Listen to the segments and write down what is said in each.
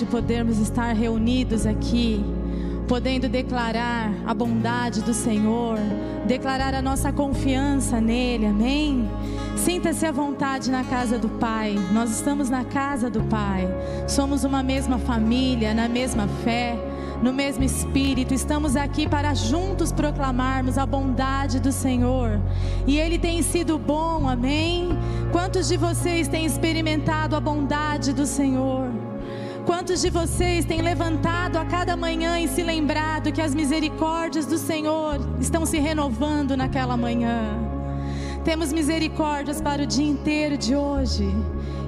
de podermos estar reunidos aqui, podendo declarar a bondade do Senhor, declarar a nossa confiança nele, amém? Sinta-se à vontade na casa do Pai. Nós estamos na casa do Pai. Somos uma mesma família, na mesma fé, no mesmo espírito. Estamos aqui para juntos proclamarmos a bondade do Senhor. E Ele tem sido bom, amém? Quantos de vocês têm experimentado a bondade do Senhor? Quantos de vocês têm levantado a cada manhã e se lembrado que as misericórdias do Senhor estão se renovando naquela manhã? Temos misericórdias para o dia inteiro de hoje.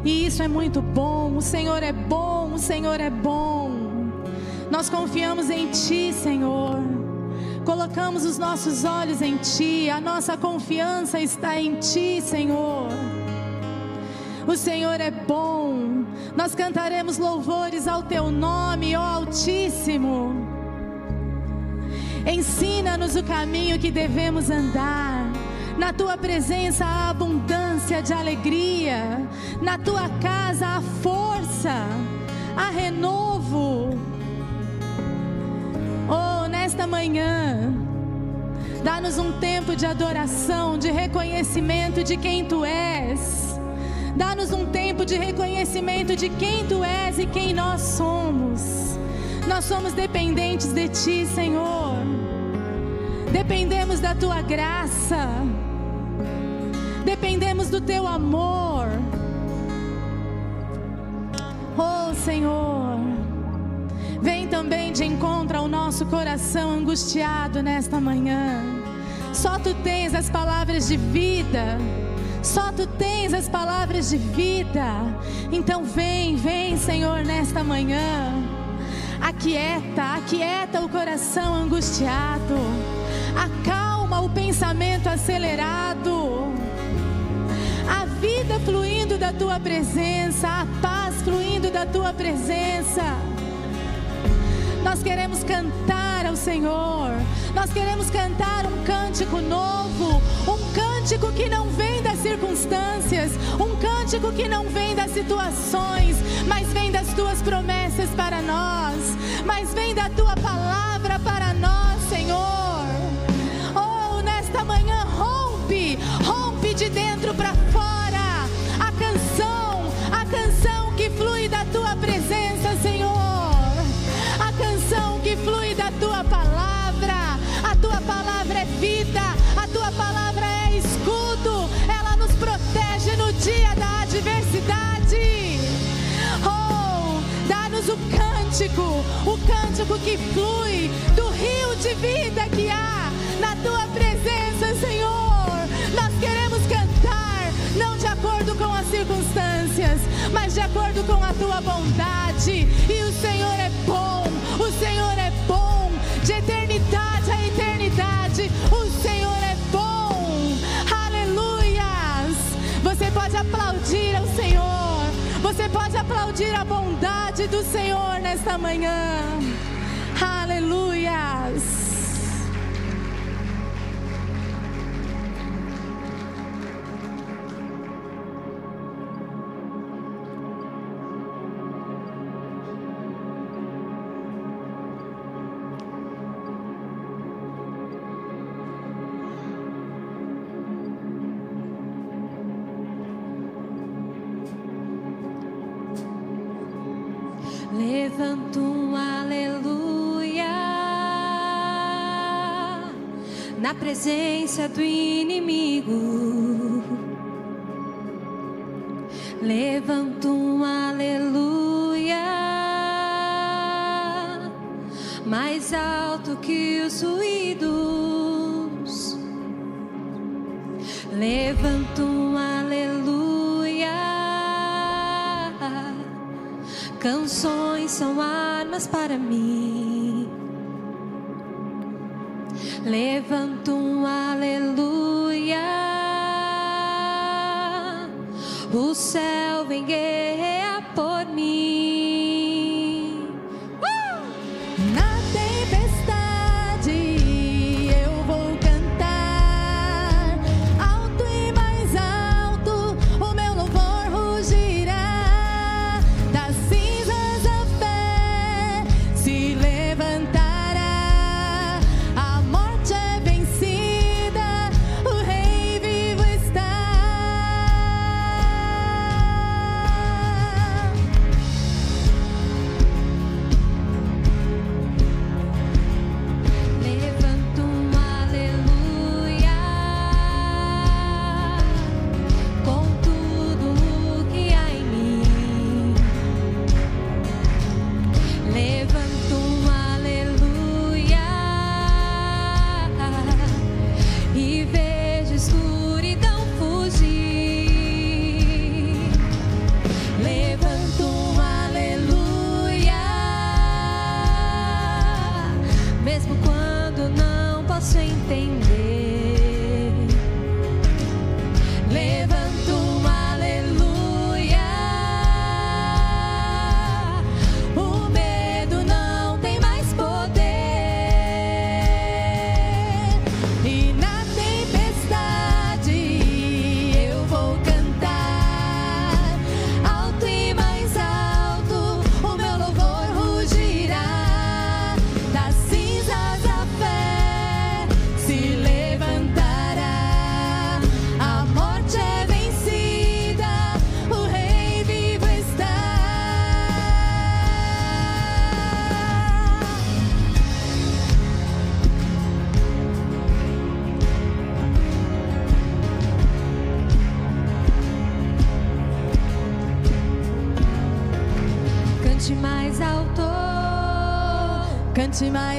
E isso é muito bom. O Senhor é bom, o Senhor é bom. Nós confiamos em Ti, Senhor. Colocamos os nossos olhos em Ti, a nossa confiança está em Ti, Senhor. O Senhor é bom, nós cantaremos louvores ao Teu nome, ó Altíssimo. Ensina-nos o caminho que devemos andar. Na tua presença há abundância de alegria. Na tua casa há força, há renovo. Oh, nesta manhã, dá-nos um tempo de adoração, de reconhecimento de quem tu és. De reconhecimento de quem tu és e quem nós somos. Nós somos dependentes de ti, Senhor. Dependemos da tua graça. Dependemos do teu amor. Oh, Senhor. Vem também de encontro ao nosso coração angustiado nesta manhã. Só tu tens as palavras de vida. Só tu tens as palavras de vida. Então vem, vem, Senhor, nesta manhã. Aquieta, aquieta o coração angustiado acalma o pensamento acelerado, a vida fluindo da tua presença, a paz fluindo da tua presença. Nós queremos cantar ao Senhor, nós queremos cantar um cântico novo, um cântico que não vem das circunstâncias, um cântico que não vem das situações, mas vem das tuas promessas para nós, mas vem da tua palavra para nós, Senhor. Cântico, o cântico que flui do rio de vida que há na tua presença, Senhor não de acordo com as circunstâncias, mas de acordo com a tua bondade. E o Senhor é bom, o Senhor é bom, de eternidade a eternidade, o Senhor é bom. Aleluias! Você pode aplaudir você pode aplaudir a bondade do Senhor nesta manhã. Aleluias! Presença do inimigo. Levanto um aleluia mais alto que os ruídos. Levanto um Canções são armas para mim. Levanto um aleluia. O céu vem guerrear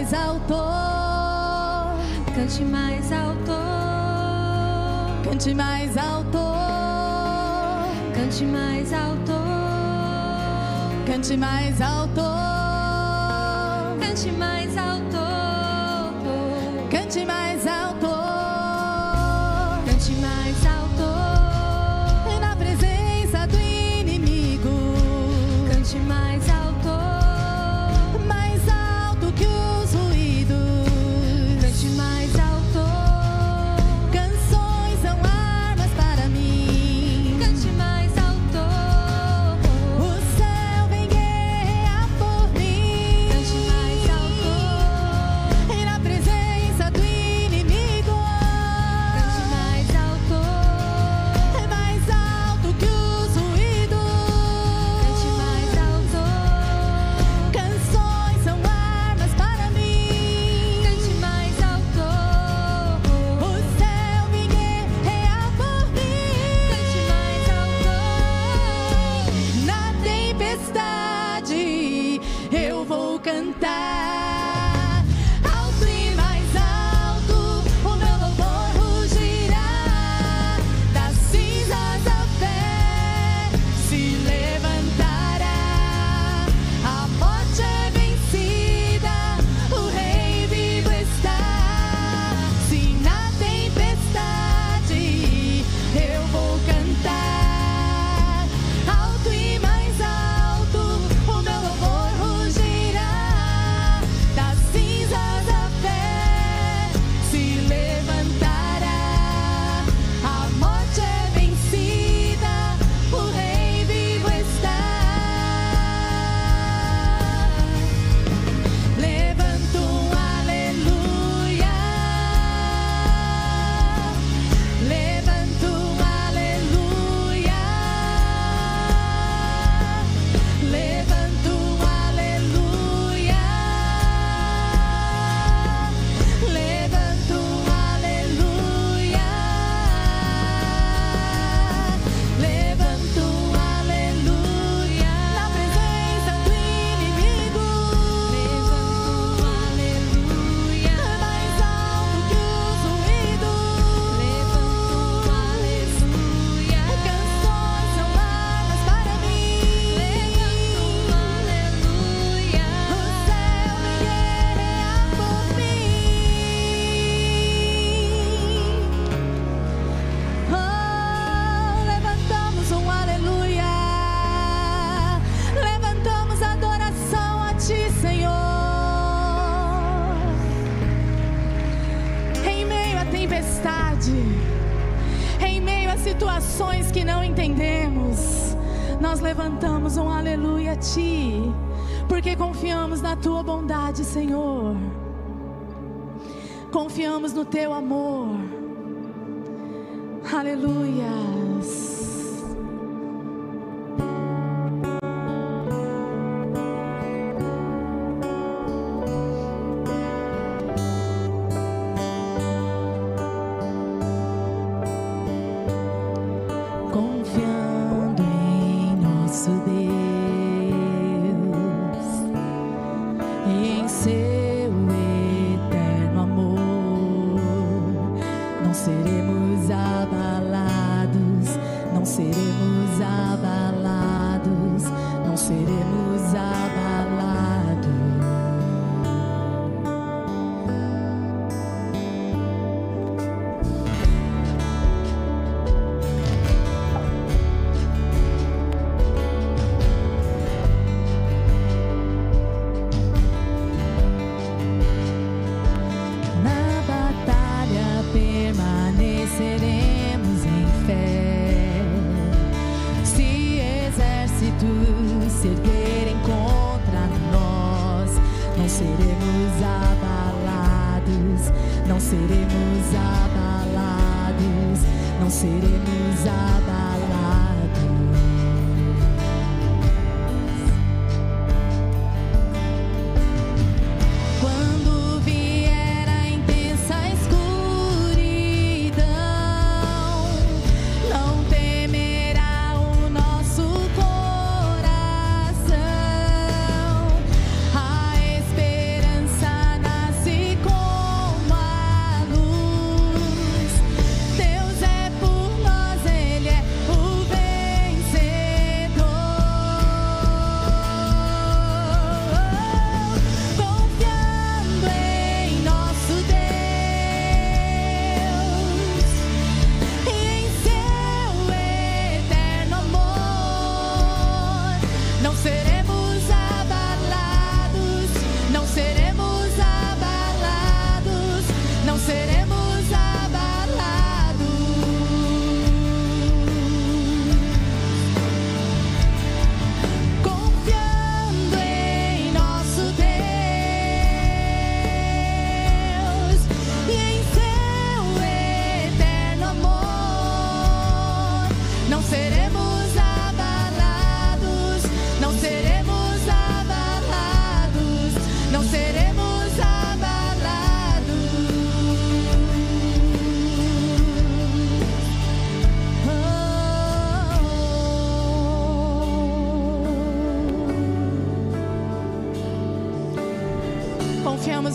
mais alto, cante mais alto, cante mais alto, cante mais alto, cante mais alto, cante mais alto, cante mais alto. confiamos no teu amor.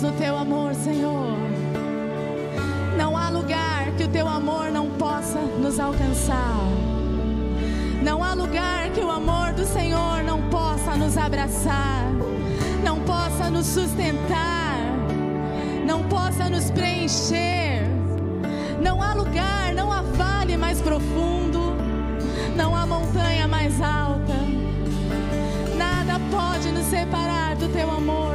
No teu amor, Senhor. Não há lugar que o teu amor não possa nos alcançar. Não há lugar que o amor do Senhor não possa nos abraçar, não possa nos sustentar, não possa nos preencher. Não há lugar, não há vale mais profundo, não há montanha mais alta. Nada pode nos separar do teu amor.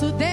nosso Deus.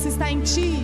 confiança está em Ti.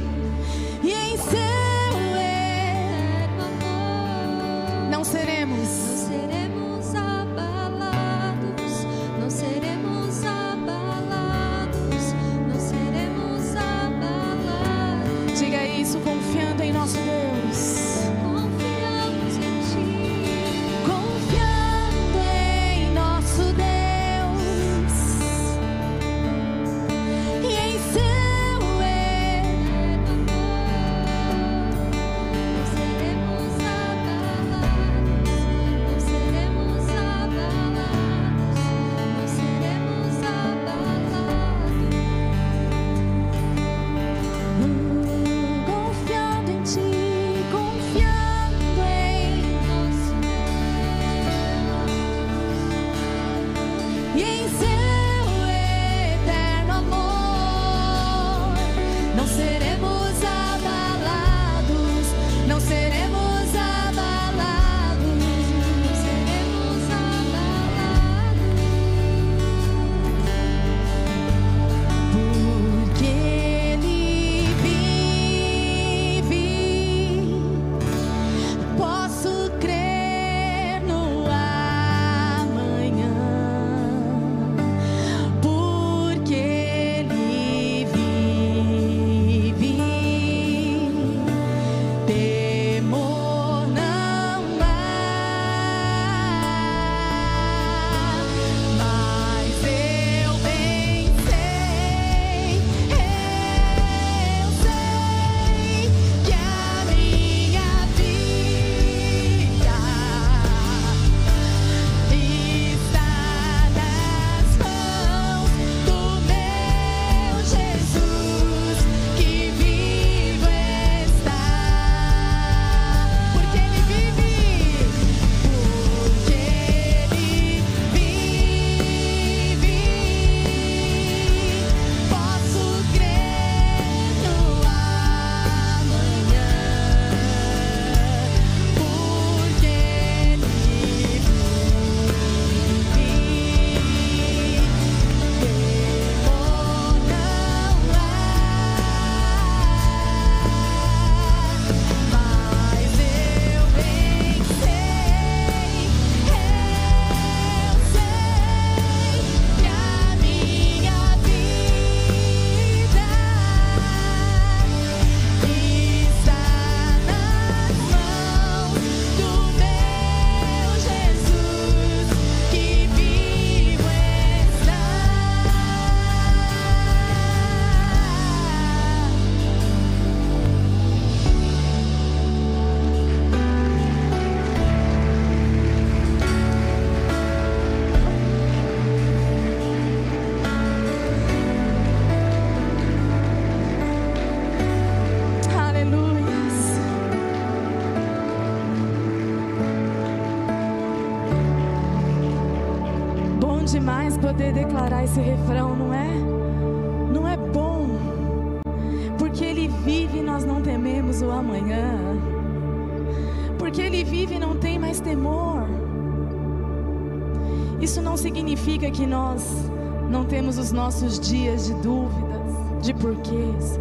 Não temos os nossos dias de dúvidas, de porquês,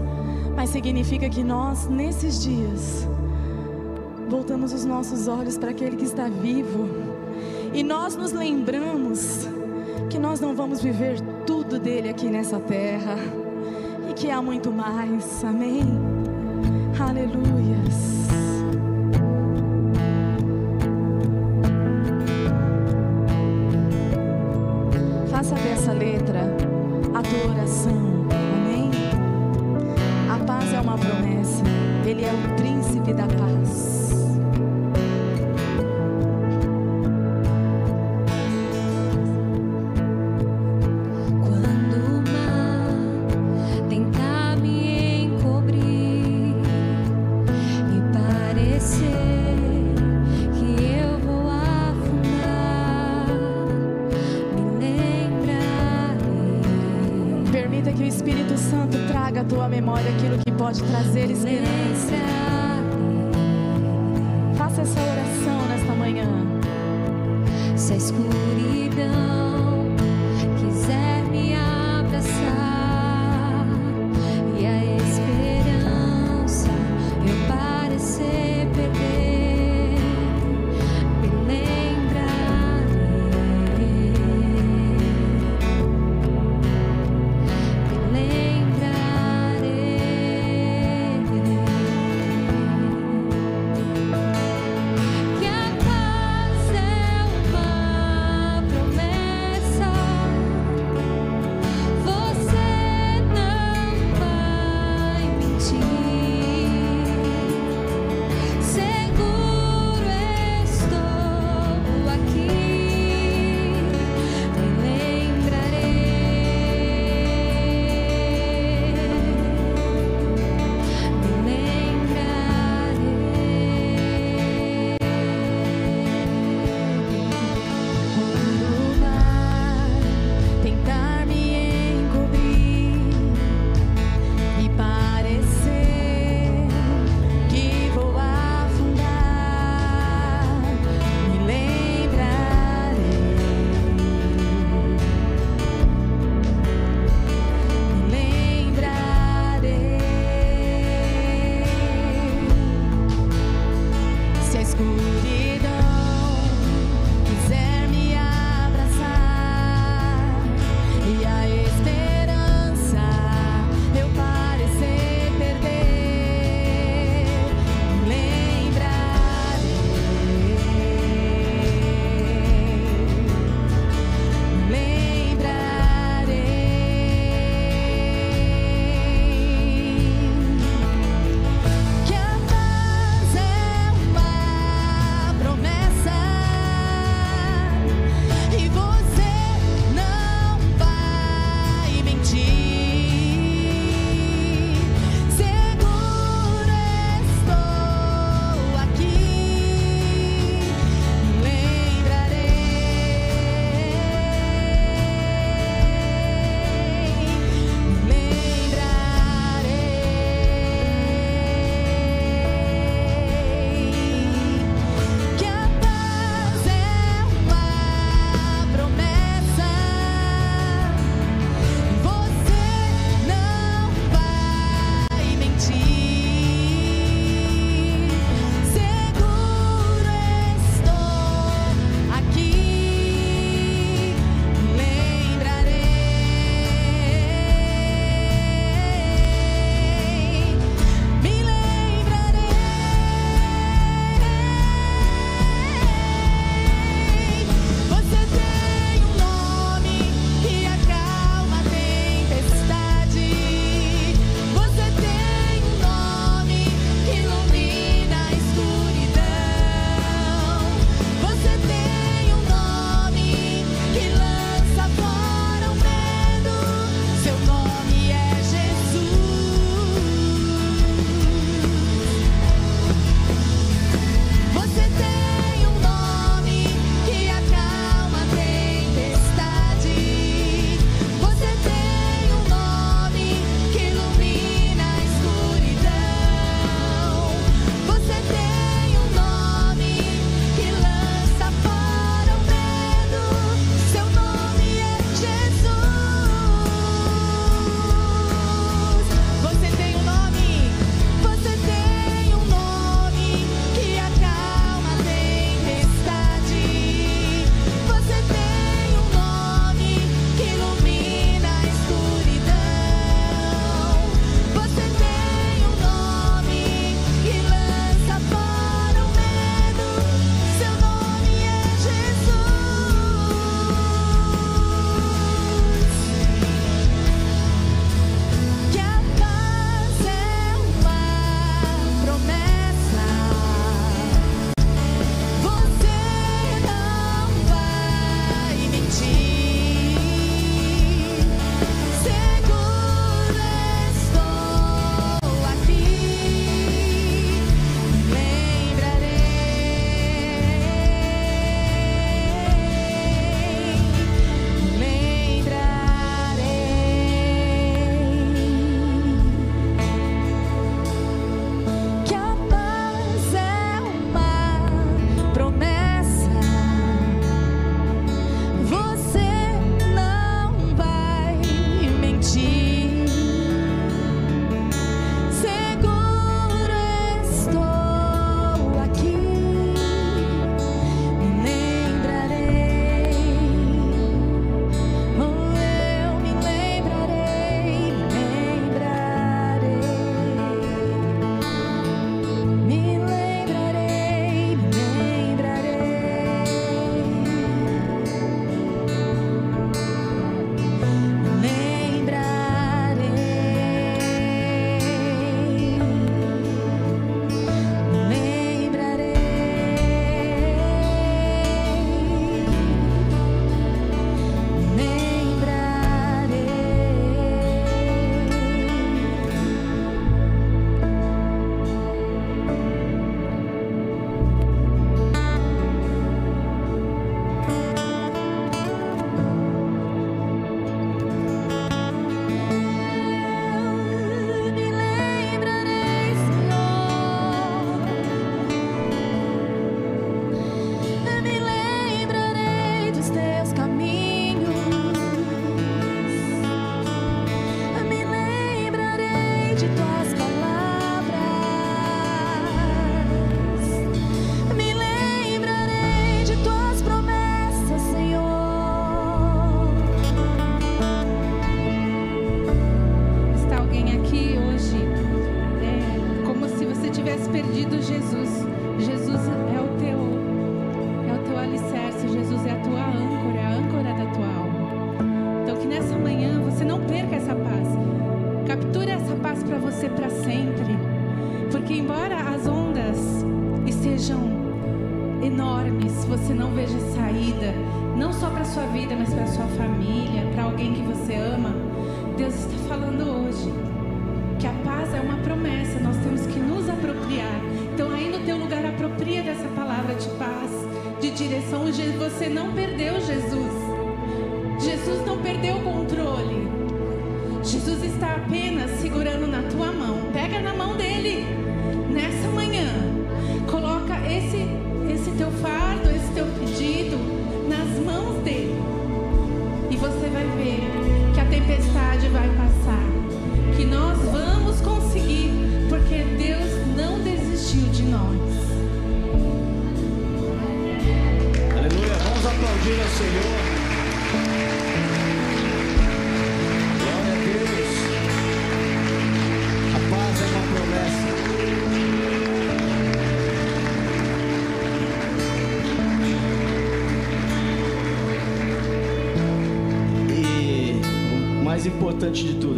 mas significa que nós, nesses dias, voltamos os nossos olhos para aquele que está vivo e nós nos lembramos que nós não vamos viver tudo dele aqui nessa terra e que há muito mais, amém? Tua memória aquilo que pode trazer esperança. Faça essa oração nesta manhã. Se a escuridão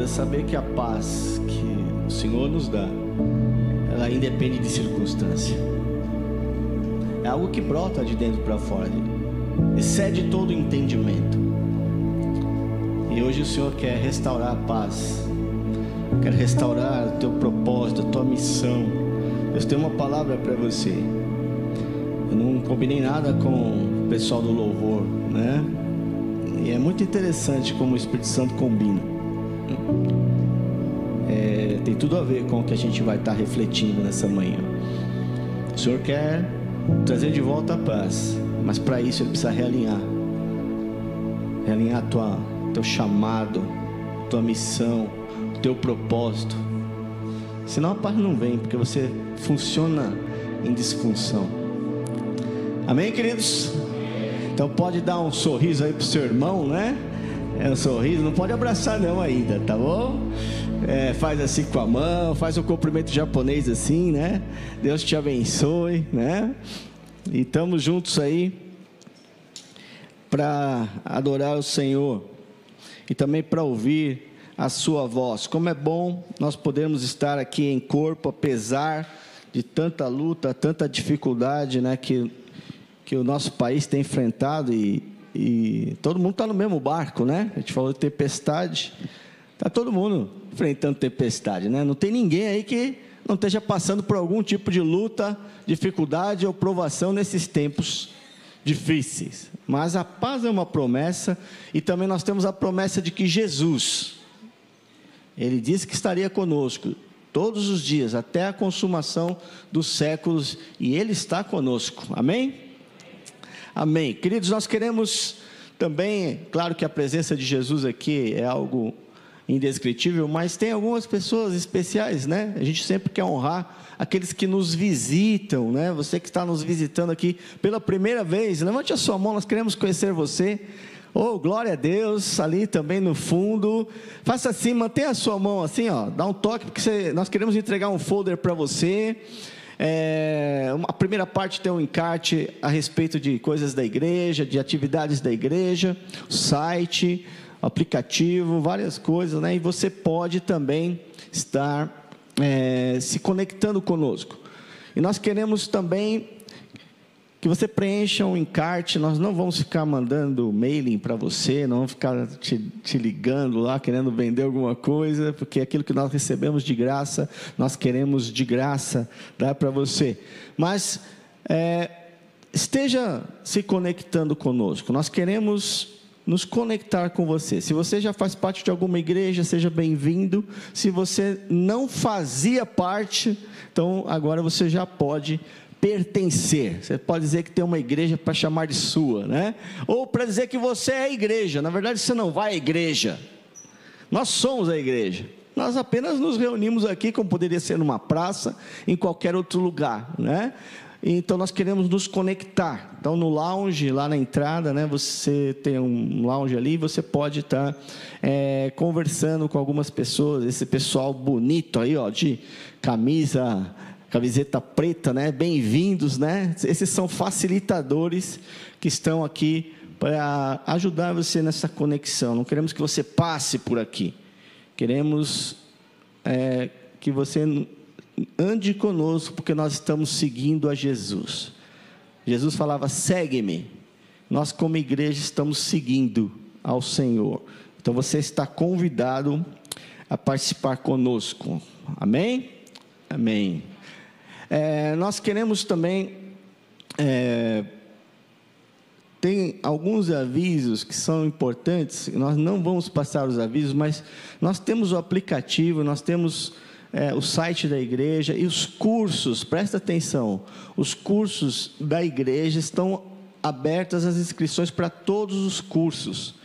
saber que a paz que o Senhor nos dá, ela independe de circunstância. É algo que brota de dentro para fora, excede todo entendimento. E hoje o Senhor quer restaurar a paz, quer restaurar o teu propósito, a tua missão. Deus tem uma palavra para você. Eu não combinei nada com o pessoal do louvor, né? E é muito interessante como o Espírito Santo combina tudo a ver com o que a gente vai estar refletindo nessa manhã. O Senhor quer trazer de volta a paz, mas para isso Ele precisa realinhar realinhar tua, teu chamado, tua missão, teu propósito. Senão a paz não vem, porque você funciona em disfunção. Amém, queridos? Então pode dar um sorriso aí pro seu irmão, né? É um sorriso, não pode abraçar não ainda, tá bom? É, faz assim com a mão, faz um cumprimento japonês assim, né? Deus te abençoe, né? E estamos juntos aí para adorar o Senhor e também para ouvir a sua voz. Como é bom nós podermos estar aqui em corpo, apesar de tanta luta, tanta dificuldade, né, que que o nosso país tem enfrentado e, e todo mundo está no mesmo barco, né? A gente falou de tempestade. Está todo mundo enfrentando tempestade, né? Não tem ninguém aí que não esteja passando por algum tipo de luta, dificuldade ou provação nesses tempos difíceis. Mas a paz é uma promessa e também nós temos a promessa de que Jesus, ele disse que estaria conosco todos os dias até a consumação dos séculos e ele está conosco. Amém? Amém. Queridos, nós queremos também, claro que a presença de Jesus aqui é algo indescritível, mas tem algumas pessoas especiais, né? A gente sempre quer honrar aqueles que nos visitam, né? Você que está nos visitando aqui pela primeira vez, levante a sua mão, nós queremos conhecer você. Oh, glória a Deus, ali também no fundo. Faça assim, mantenha a sua mão assim, ó, dá um toque, porque você, nós queremos entregar um folder para você. É, a primeira parte tem um encarte a respeito de coisas da igreja, de atividades da igreja, site, aplicativo, várias coisas, né? E você pode também estar é, se conectando conosco. E nós queremos também que você preencha um encarte. Nós não vamos ficar mandando mailing para você, não vamos ficar te, te, ligando lá querendo vender alguma coisa, porque aquilo que nós recebemos de graça, nós queremos de graça dar para você. Mas é, esteja se conectando conosco. Nós queremos nos conectar com você. Se você já faz parte de alguma igreja, seja bem-vindo. Se você não fazia parte, então agora você já pode pertencer. Você pode dizer que tem uma igreja para chamar de sua, né? Ou para dizer que você é a igreja. Na verdade, você não vai à igreja. Nós somos a igreja. nós apenas nos reunimos aqui, como poderia ser numa praça, em qualquer outro lugar, né? Então nós queremos nos conectar. Então no lounge, lá na entrada, né, você tem um lounge ali, você pode estar é, conversando com algumas pessoas, esse pessoal bonito aí, ó, de camisa, camiseta preta, né? Bem-vindos, né? Esses são facilitadores que estão aqui para ajudar você nessa conexão. Não queremos que você passe por aqui. Queremos é, que você ande conosco, porque nós estamos seguindo a Jesus. Jesus falava: segue-me. Nós, como igreja, estamos seguindo ao Senhor. Então você está convidado a participar conosco. Amém? Amém. É, nós queremos também. É, tem alguns avisos que são importantes, nós não vamos passar os avisos, mas nós temos o aplicativo, nós temos é, o site da igreja e os cursos, presta atenção, os cursos da igreja estão abertas as inscrições para todos os cursos.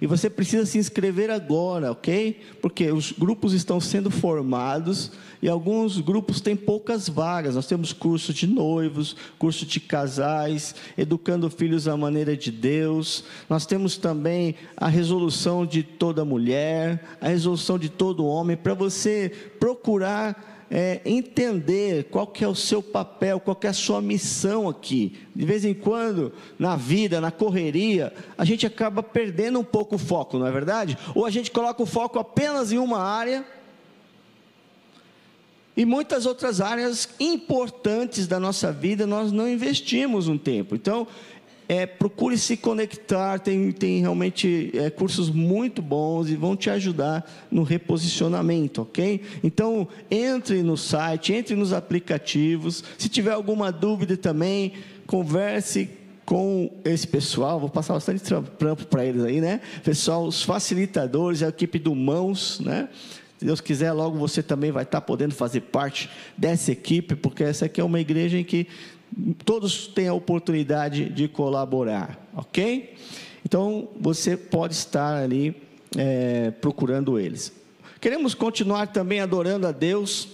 E você precisa se inscrever agora, ok? Porque os grupos estão sendo formados e alguns grupos têm poucas vagas. Nós temos curso de noivos, curso de casais, educando filhos à maneira de Deus. Nós temos também a resolução de toda mulher, a resolução de todo homem, para você procurar é, entender qual que é o seu papel, qual que é a sua missão aqui. De vez em quando, na vida, na correria, a gente acaba perdendo um pouco o foco, não é verdade? Ou a gente coloca o foco apenas em uma área e muitas outras áreas importantes da nossa vida nós não investimos um tempo. Então, é, procure se conectar, tem, tem realmente é, cursos muito bons e vão te ajudar no reposicionamento, ok? Então, entre no site, entre nos aplicativos. Se tiver alguma dúvida também, converse com esse pessoal, vou passar bastante trampo para eles aí, né? Pessoal, os facilitadores, a equipe do Mãos, né? Se Deus quiser, logo você também vai estar podendo fazer parte dessa equipe, porque essa aqui é uma igreja em que todos têm a oportunidade de colaborar, ok? Então você pode estar ali é, procurando eles. Queremos continuar também adorando a Deus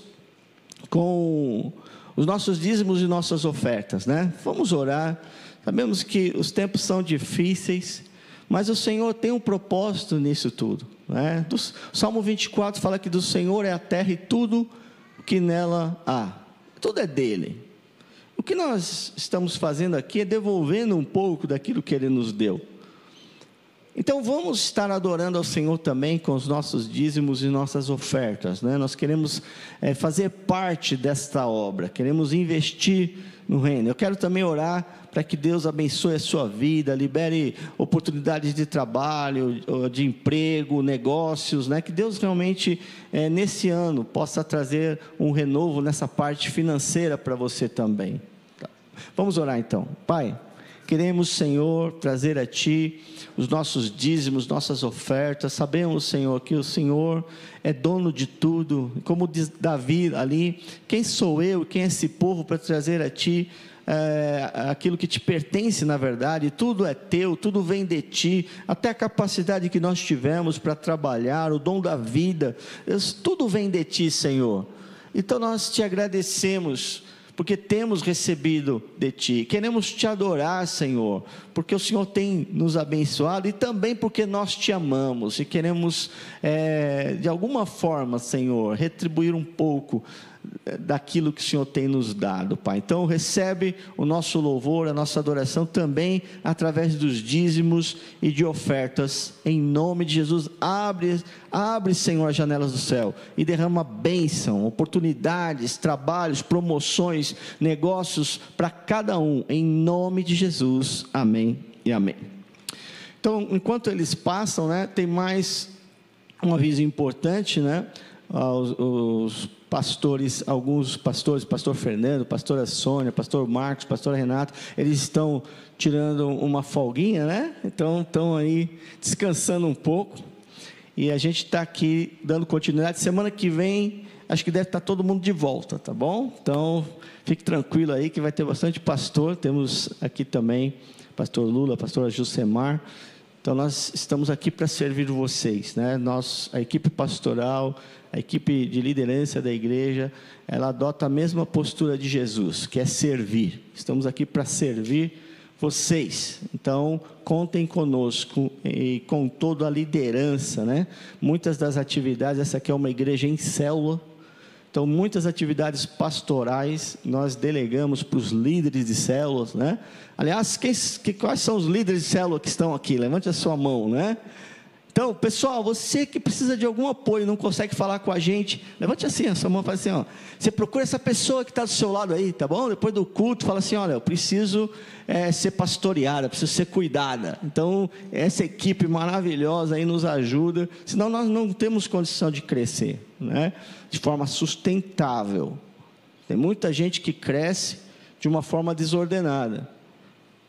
com os nossos dízimos e nossas ofertas, né? Vamos orar. Sabemos que os tempos são difíceis, mas o Senhor tem um propósito nisso tudo. Né? Do, Salmo 24 fala que do Senhor é a terra e tudo que nela há. Tudo é dele. O que nós estamos fazendo aqui é devolvendo um pouco daquilo que Ele nos deu. Então vamos estar adorando ao Senhor também com os nossos dízimos e nossas ofertas. Né? Nós queremos é, fazer parte desta obra, queremos investir no reino. Eu quero também orar para que Deus abençoe a sua vida, libere oportunidades de trabalho, de emprego, negócios, né? Que Deus realmente é, nesse ano possa trazer um renovo nessa parte financeira para você também. Tá. Vamos orar então, Pai. Queremos, Senhor, trazer a Ti os nossos dízimos, nossas ofertas. Sabemos, Senhor, que o Senhor é dono de tudo. Como diz Davi ali: quem sou eu, quem é esse povo para trazer a Ti é, aquilo que te pertence na verdade, tudo é teu, tudo vem de ti, até a capacidade que nós tivemos para trabalhar, o dom da vida, tudo vem de ti, Senhor. Então nós te agradecemos porque temos recebido de Ti. Queremos Te adorar, Senhor, porque o Senhor tem nos abençoado e também porque nós Te amamos e queremos, é, de alguma forma, Senhor, retribuir um pouco daquilo que o Senhor tem nos dado, Pai. Então, recebe o nosso louvor, a nossa adoração também através dos dízimos e de ofertas, em nome de Jesus. Abre, abre, Senhor, as janelas do céu e derrama bênção, oportunidades, trabalhos, promoções, negócios para cada um, em nome de Jesus. Amém e amém. Então, enquanto eles passam, né, tem mais um aviso importante, né? Os, os pastores, alguns pastores, pastor Fernando, pastora Sônia, pastor Marcos, pastor Renato, eles estão tirando uma folguinha, né? Então estão aí descansando um pouco. E a gente está aqui dando continuidade. Semana que vem, acho que deve estar todo mundo de volta, tá bom? Então, fique tranquilo aí que vai ter bastante pastor. Temos aqui também pastor Lula, pastora Jusemar. Então nós estamos aqui para servir vocês, né? Nós, a equipe pastoral, a equipe de liderança da igreja, ela adota a mesma postura de Jesus, que é servir. Estamos aqui para servir vocês. Então, contem conosco e com toda a liderança, né? Muitas das atividades, essa aqui é uma igreja em célula. Então, muitas atividades pastorais nós delegamos para os líderes de células, né? Aliás, quem, que, quais são os líderes de célula que estão aqui? Levante a sua mão, né? Então, pessoal, você que precisa de algum apoio, não consegue falar com a gente, levante assim sua mão fala assim: ó, você procura essa pessoa que está do seu lado aí, tá bom? Depois do culto, fala assim: olha, eu preciso é, ser pastoreada, preciso ser cuidada. Então, essa equipe maravilhosa aí nos ajuda, senão nós não temos condição de crescer, né? De forma sustentável. Tem muita gente que cresce de uma forma desordenada.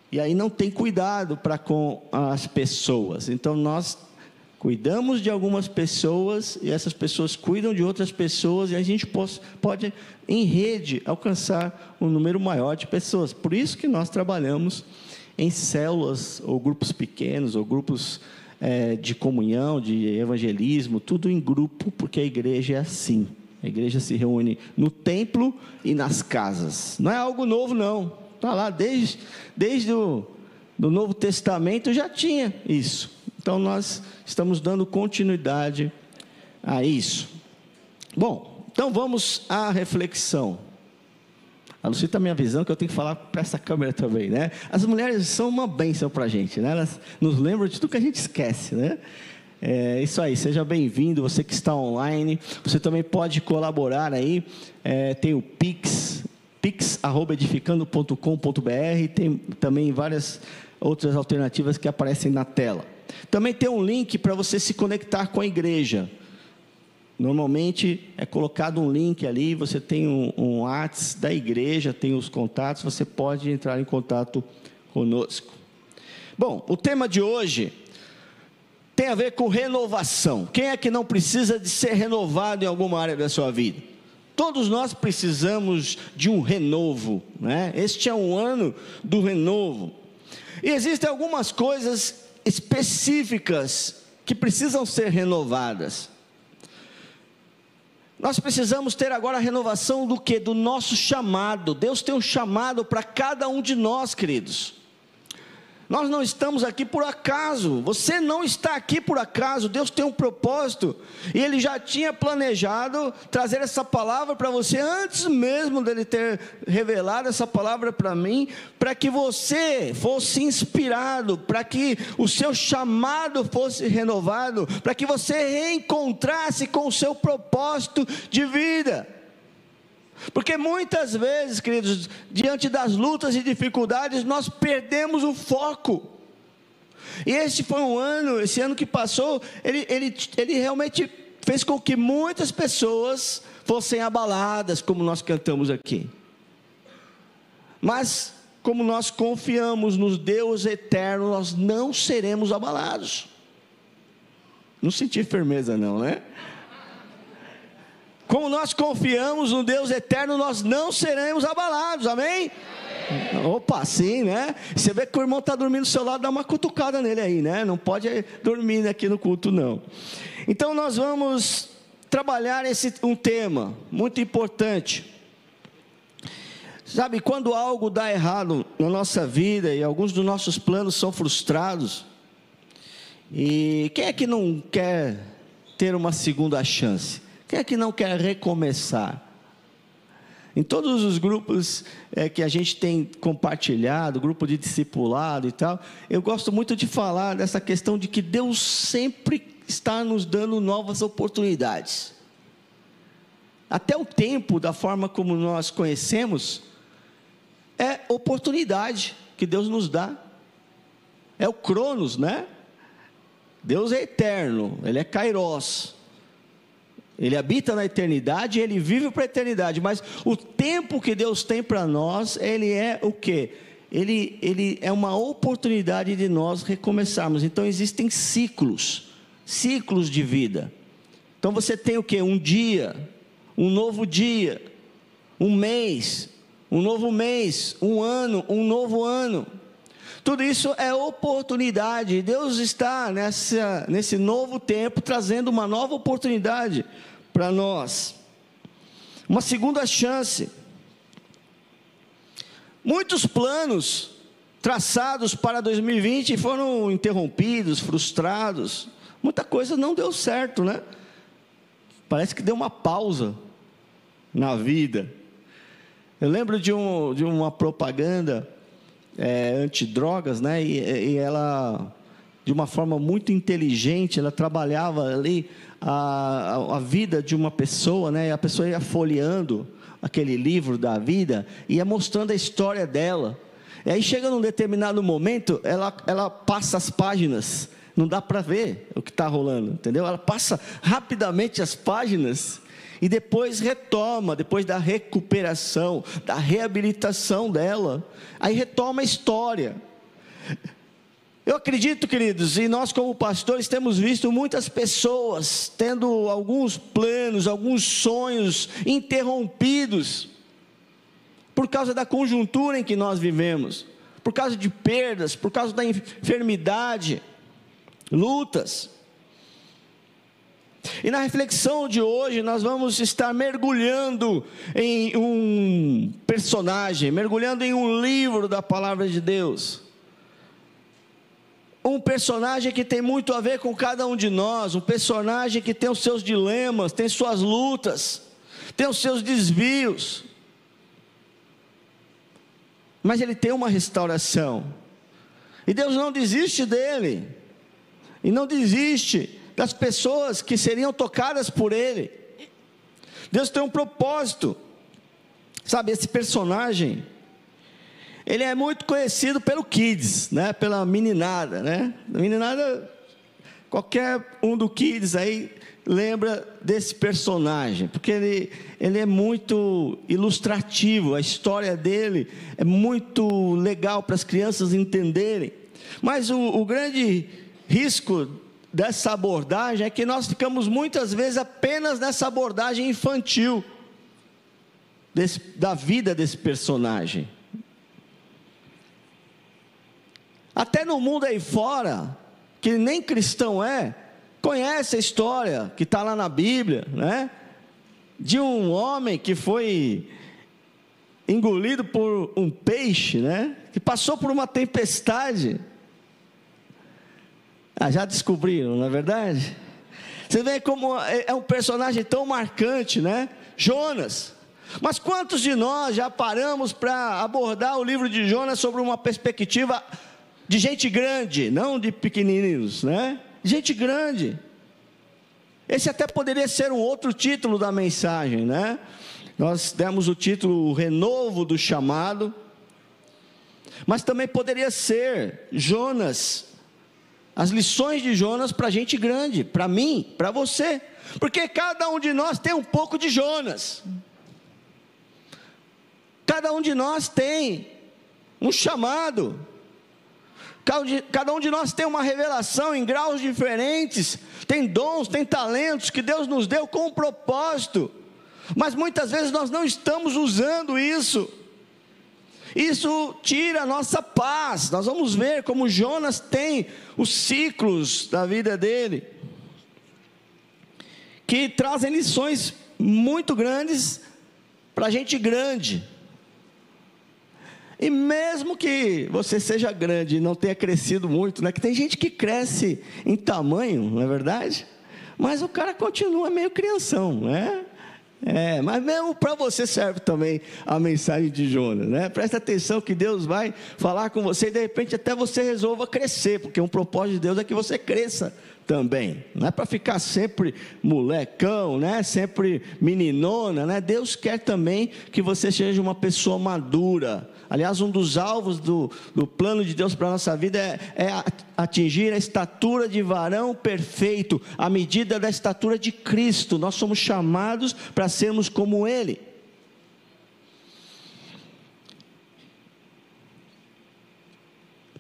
E aí não tem cuidado para com as pessoas. Então nós Cuidamos de algumas pessoas e essas pessoas cuidam de outras pessoas e a gente pode, em rede, alcançar um número maior de pessoas. Por isso que nós trabalhamos em células ou grupos pequenos ou grupos é, de comunhão, de evangelismo, tudo em grupo, porque a igreja é assim. A igreja se reúne no templo e nas casas. Não é algo novo, não. Está lá desde, desde o do Novo Testamento já tinha isso. Então nós estamos dando continuidade a isso. Bom, então vamos à reflexão. A Lucy está me avisando que eu tenho que falar para essa câmera também, né? As mulheres são uma bênção para a gente, né? Elas nos lembram de tudo que a gente esquece, né? É isso aí, seja bem-vindo, você que está online. Você também pode colaborar aí. É, tem o Pix, pix.edificando.com.br. Tem também várias outras alternativas que aparecem na tela. Também tem um link para você se conectar com a igreja. Normalmente é colocado um link ali, você tem um, um da igreja, tem os contatos, você pode entrar em contato conosco. Bom, o tema de hoje tem a ver com renovação. Quem é que não precisa de ser renovado em alguma área da sua vida? Todos nós precisamos de um renovo, né? Este é um ano do renovo. E existem algumas coisas específicas que precisam ser renovadas. Nós precisamos ter agora a renovação do que? Do nosso chamado. Deus tem um chamado para cada um de nós, queridos. Nós não estamos aqui por acaso. Você não está aqui por acaso. Deus tem um propósito. E Ele já tinha planejado trazer essa palavra para você antes mesmo dele ter revelado essa palavra para mim, para que você fosse inspirado, para que o seu chamado fosse renovado, para que você reencontrasse com o seu propósito de vida. Porque muitas vezes, queridos, diante das lutas e dificuldades, nós perdemos o foco. E esse foi um ano, esse ano que passou, ele, ele, ele realmente fez com que muitas pessoas fossem abaladas, como nós cantamos aqui. Mas, como nós confiamos no Deus eterno, nós não seremos abalados. Não senti firmeza, não, né? Como nós confiamos no Deus eterno, nós não seremos abalados, amém? Opa, sim, né? Você vê que o irmão está dormindo do seu lado, dá uma cutucada nele aí, né? Não pode dormir aqui no culto, não. Então nós vamos trabalhar esse um tema muito importante. Sabe, quando algo dá errado na nossa vida e alguns dos nossos planos são frustrados, e quem é que não quer ter uma segunda chance? Quem é que não quer recomeçar? Em todos os grupos é, que a gente tem compartilhado, grupo de discipulado e tal, eu gosto muito de falar dessa questão de que Deus sempre está nos dando novas oportunidades. Até o tempo, da forma como nós conhecemos, é oportunidade que Deus nos dá. É o Cronos, né? Deus é eterno, Ele é Kairos. Ele habita na eternidade, ele vive para a eternidade, mas o tempo que Deus tem para nós, ele é o que? Ele, ele é uma oportunidade de nós recomeçarmos. Então existem ciclos, ciclos de vida. Então você tem o que? Um dia, um novo dia, um mês, um novo mês, um ano, um novo ano. Tudo isso é oportunidade. Deus está nessa, nesse novo tempo trazendo uma nova oportunidade para nós. Uma segunda chance. Muitos planos traçados para 2020 foram interrompidos, frustrados. Muita coisa não deu certo, né? Parece que deu uma pausa na vida. Eu lembro de, um, de uma propaganda é, antidrogas, né? E, e, ela, de uma forma muito inteligente, ela trabalhava ali a, a, vida de uma pessoa, né? E a pessoa ia folheando aquele livro da vida, ia mostrando a história dela. E aí chega num determinado momento, ela, ela passa as páginas, não dá para ver o que está rolando, entendeu? Ela passa rapidamente as páginas e depois retoma, depois da recuperação, da reabilitação dela, aí retoma a história. Eu acredito, queridos, e nós como pastores temos visto muitas pessoas tendo alguns planos, alguns sonhos interrompidos por causa da conjuntura em que nós vivemos, por causa de perdas, por causa da enfermidade, lutas. E na reflexão de hoje, nós vamos estar mergulhando em um personagem, mergulhando em um livro da palavra de Deus. Um personagem que tem muito a ver com cada um de nós, um personagem que tem os seus dilemas, tem suas lutas, tem os seus desvios mas ele tem uma restauração. E Deus não desiste dele, e não desiste das pessoas que seriam tocadas por ele. Deus tem um propósito. Sabe, esse personagem, ele é muito conhecido pelo kids, né? Pela meninada, né? Meninada, qualquer um do kids aí lembra desse personagem, porque ele, ele é muito ilustrativo, a história dele é muito legal para as crianças entenderem. Mas o, o grande risco dessa abordagem é que nós ficamos muitas vezes apenas nessa abordagem infantil desse, da vida desse personagem. Até no mundo aí fora, que nem cristão é, conhece a história que está lá na Bíblia, né? De um homem que foi engolido por um peixe, né? Que passou por uma tempestade. Ah, já descobriram, não é verdade? Você vê como é, é um personagem tão marcante, né? Jonas. Mas quantos de nós já paramos para abordar o livro de Jonas sobre uma perspectiva de gente grande, não de pequenininhos, né? gente grande. Esse até poderia ser um outro título da mensagem, né? Nós demos o título Renovo do Chamado, mas também poderia ser Jonas, as lições de Jonas para gente grande, para mim, para você, porque cada um de nós tem um pouco de Jonas, cada um de nós tem um chamado, Cada um de nós tem uma revelação em graus diferentes, tem dons, tem talentos que Deus nos deu com um propósito, mas muitas vezes nós não estamos usando isso. Isso tira a nossa paz. Nós vamos ver como Jonas tem os ciclos da vida dele, que trazem lições muito grandes para gente grande. E mesmo que você seja grande e não tenha crescido muito, né? Que tem gente que cresce em tamanho, não é verdade? Mas o cara continua meio crianção, né? É, mas mesmo para você serve também a mensagem de Jonas, né? Presta atenção que Deus vai falar com você e de repente até você resolva crescer, porque um propósito de Deus é que você cresça também. Não é para ficar sempre molecão, né? Sempre meninona, né? Deus quer também que você seja uma pessoa madura, Aliás, um dos alvos do, do plano de Deus para a nossa vida é, é atingir a estatura de varão perfeito, a medida da estatura de Cristo. Nós somos chamados para sermos como Ele.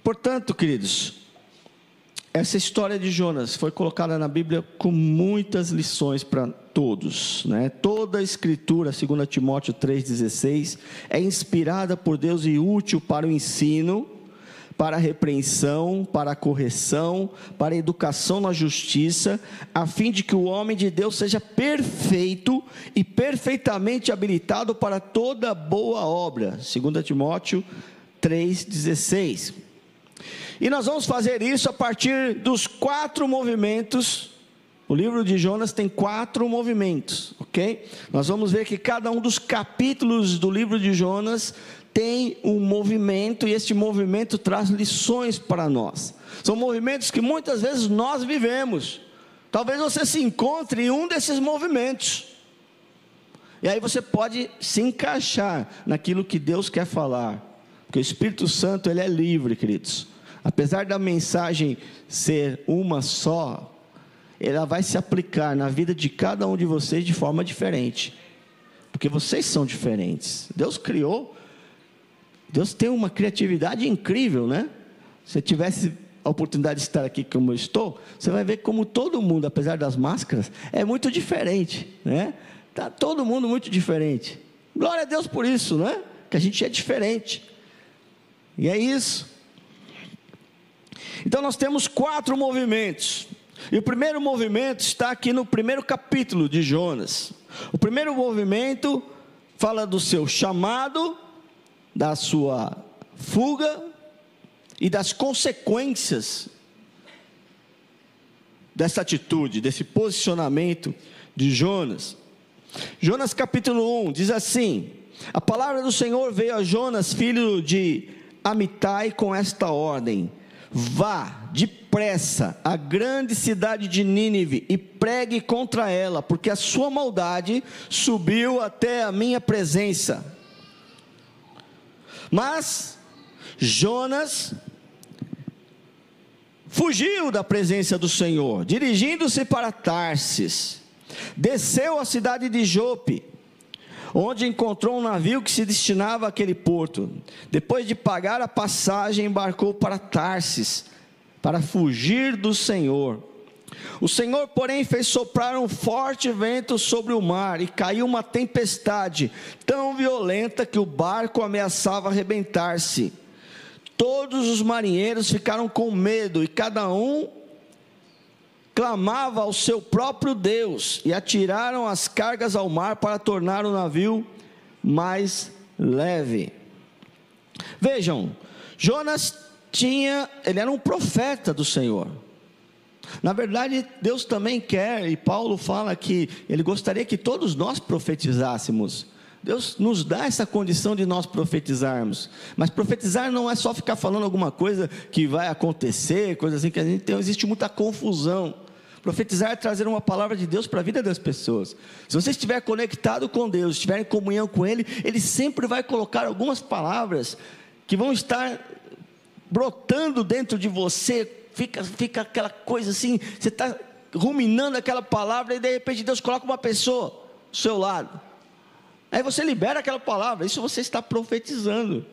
Portanto, queridos, essa história de Jonas foi colocada na Bíblia com muitas lições para todos. Né? Toda a escritura, segundo Timóteo 3,16, é inspirada por Deus e útil para o ensino, para a repreensão, para a correção, para a educação na justiça, a fim de que o homem de Deus seja perfeito e perfeitamente habilitado para toda boa obra. 2 Timóteo 3,16. E nós vamos fazer isso a partir dos quatro movimentos. O livro de Jonas tem quatro movimentos, ok? Nós vamos ver que cada um dos capítulos do livro de Jonas tem um movimento e este movimento traz lições para nós. São movimentos que muitas vezes nós vivemos. Talvez você se encontre em um desses movimentos. E aí você pode se encaixar naquilo que Deus quer falar. Porque o Espírito Santo ele é livre, queridos. Apesar da mensagem ser uma só, ela vai se aplicar na vida de cada um de vocês de forma diferente. Porque vocês são diferentes. Deus criou Deus tem uma criatividade incrível, né? Se tivesse a oportunidade de estar aqui como eu estou, você vai ver como todo mundo, apesar das máscaras, é muito diferente, né? Tá todo mundo muito diferente. Glória a Deus por isso, né? Que a gente é diferente. E é isso. Então nós temos quatro movimentos. E o primeiro movimento está aqui no primeiro capítulo de Jonas. O primeiro movimento fala do seu chamado, da sua fuga e das consequências dessa atitude, desse posicionamento de Jonas. Jonas capítulo 1 diz assim: A palavra do Senhor veio a Jonas, filho de Amitai, com esta ordem: Vá depressa à grande cidade de Nínive e pregue contra ela, porque a sua maldade subiu até a minha presença. Mas Jonas fugiu da presença do Senhor, dirigindo-se para Tarsis. Desceu à cidade de Jope, onde encontrou um navio que se destinava àquele porto. Depois de pagar a passagem, embarcou para Tarsis, para fugir do Senhor. O Senhor, porém, fez soprar um forte vento sobre o mar e caiu uma tempestade tão violenta que o barco ameaçava arrebentar-se. Todos os marinheiros ficaram com medo e cada um clamava ao seu próprio Deus e atiraram as cargas ao mar para tornar o navio mais leve. Vejam, Jonas tinha, ele era um profeta do Senhor. Na verdade, Deus também quer, e Paulo fala que ele gostaria que todos nós profetizássemos. Deus nos dá essa condição de nós profetizarmos. Mas profetizar não é só ficar falando alguma coisa que vai acontecer, coisa assim que a gente tem, existe muita confusão. Profetizar é trazer uma palavra de Deus para a vida das pessoas. Se você estiver conectado com Deus, estiver em comunhão com Ele, Ele sempre vai colocar algumas palavras que vão estar brotando dentro de você fica, fica aquela coisa assim, você está ruminando aquela palavra e de repente Deus coloca uma pessoa do seu lado. Aí você libera aquela palavra, isso você está profetizando.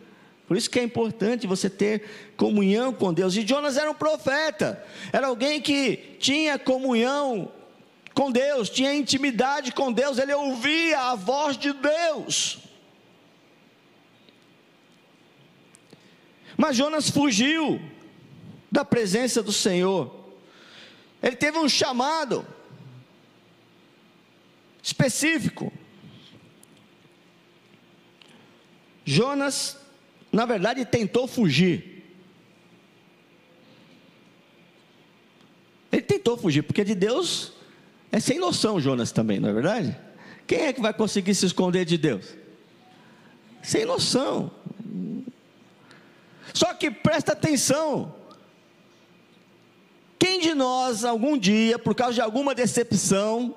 Por isso que é importante você ter comunhão com Deus. E Jonas era um profeta, era alguém que tinha comunhão com Deus, tinha intimidade com Deus, ele ouvia a voz de Deus. Mas Jonas fugiu da presença do Senhor. Ele teve um chamado específico. Jonas, na verdade, tentou fugir. Ele tentou fugir, porque de Deus é sem noção, Jonas também, não é verdade? Quem é que vai conseguir se esconder de Deus? Sem noção. Só que presta atenção, quem de nós, algum dia, por causa de alguma decepção,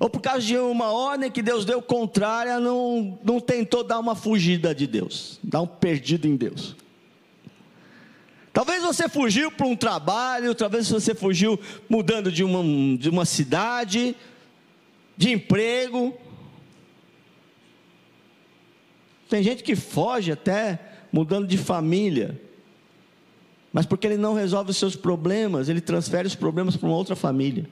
ou por causa de uma ordem que Deus deu contrária, não, não tentou dar uma fugida de Deus, dar um perdido em Deus? Talvez você fugiu para um trabalho, talvez você fugiu mudando de uma, de uma cidade, de emprego. Tem gente que foge até mudando de família. Mas porque ele não resolve os seus problemas, ele transfere os problemas para uma outra família.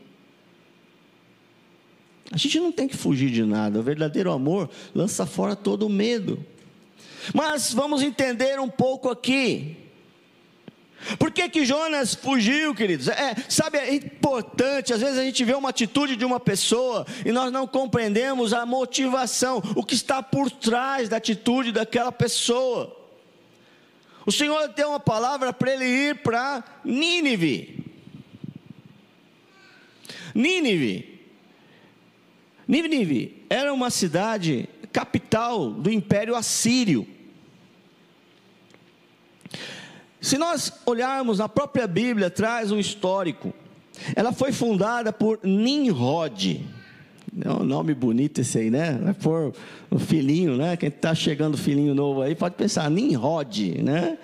A gente não tem que fugir de nada. O verdadeiro amor lança fora todo o medo. Mas vamos entender um pouco aqui. Por que, que Jonas fugiu, queridos? É, sabe, é importante, às vezes a gente vê uma atitude de uma pessoa e nós não compreendemos a motivação, o que está por trás da atitude daquela pessoa. O Senhor deu uma palavra para ele ir para Nínive. Nínive. Nínive era uma cidade capital do Império Assírio. Se nós olharmos na própria Bíblia, traz um histórico. Ela foi fundada por Nimrod. É um nome bonito esse aí, né? Vai pôr o filhinho, né? Quem está chegando filhinho novo aí pode pensar, Nimrod, né?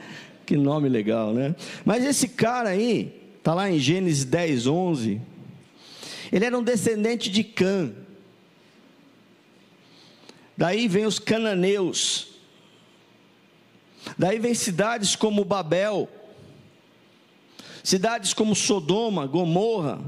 Que nome legal, né? Mas esse cara aí, está lá em Gênesis 10, 11. Ele era um descendente de Cã. Daí vem os cananeus. Daí vem cidades como Babel, cidades como Sodoma, Gomorra.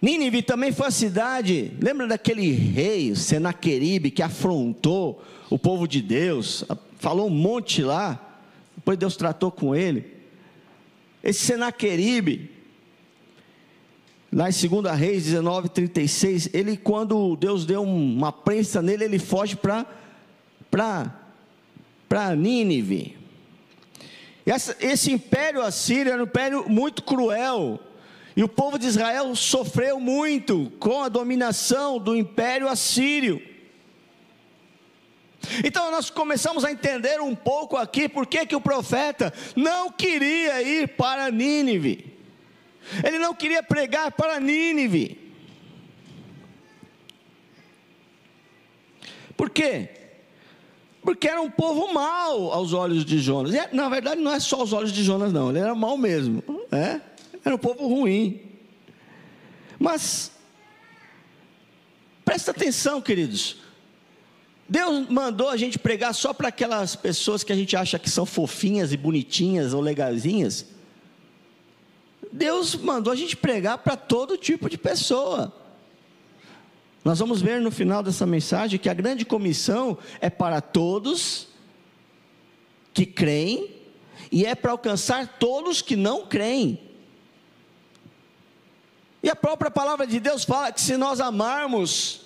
Nínive também foi a cidade, lembra daquele rei, Senaqueribe, que afrontou o povo de Deus, falou um monte lá, depois Deus tratou com ele. Esse Senaqueribe, lá em 2 Reis 19, 36, ele, quando Deus deu uma prensa nele, ele foge para Nínive. Essa, esse império assírio era um império muito cruel. E o povo de Israel sofreu muito com a dominação do império assírio. Então nós começamos a entender um pouco aqui por que, que o profeta não queria ir para Nínive. Ele não queria pregar para Nínive. Por quê? Porque era um povo mau aos olhos de Jonas. E, na verdade, não é só aos olhos de Jonas, não. Ele era mau mesmo. É? Era um povo ruim. Mas, presta atenção, queridos. Deus mandou a gente pregar só para aquelas pessoas que a gente acha que são fofinhas e bonitinhas ou legalzinhas. Deus mandou a gente pregar para todo tipo de pessoa. Nós vamos ver no final dessa mensagem que a grande comissão é para todos que creem e é para alcançar todos que não creem. E a própria palavra de Deus fala que se nós amarmos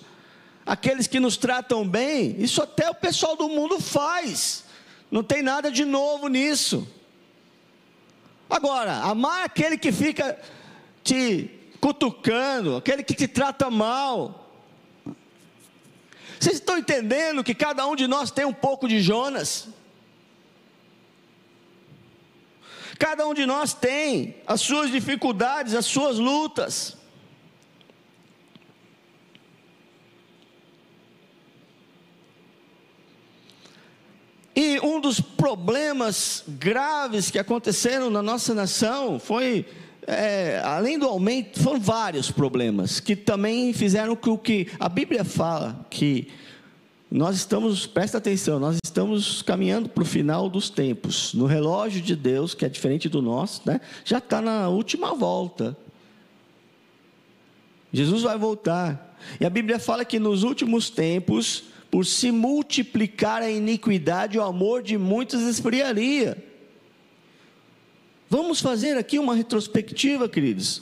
aqueles que nos tratam bem, isso até o pessoal do mundo faz. Não tem nada de novo nisso. Agora, amar aquele que fica te cutucando, aquele que te trata mal, vocês estão entendendo que cada um de nós tem um pouco de Jonas? Cada um de nós tem as suas dificuldades, as suas lutas. E um dos problemas graves que aconteceram na nossa nação foi é, além do aumento, foram vários problemas que também fizeram com que a Bíblia fala que nós estamos, presta atenção, nós estamos caminhando para o final dos tempos. No relógio de Deus, que é diferente do nosso, né, já está na última volta. Jesus vai voltar. E a Bíblia fala que nos últimos tempos, por se multiplicar a iniquidade, o amor de muitos esfriaria. Vamos fazer aqui uma retrospectiva, queridos.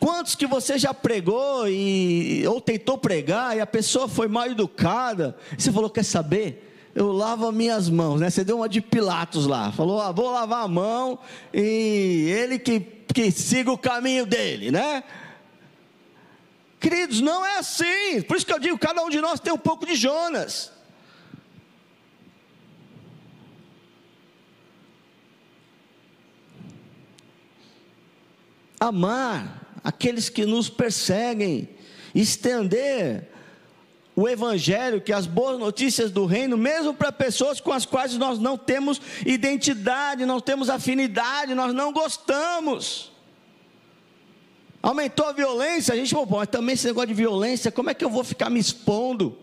Quantos que você já pregou e, ou tentou pregar e a pessoa foi mal educada? Você falou: quer saber? Eu lavo as minhas mãos, né? Você deu uma de Pilatos lá, falou: ah, vou lavar a mão e ele que, que siga o caminho dele, né? Queridos, não é assim. Por isso que eu digo: cada um de nós tem um pouco de Jonas. amar aqueles que nos perseguem, estender o Evangelho, que é as boas notícias do reino, mesmo para pessoas com as quais nós não temos identidade, não temos afinidade, nós não gostamos. Aumentou a violência, a gente falou, mas também esse negócio de violência, como é que eu vou ficar me expondo?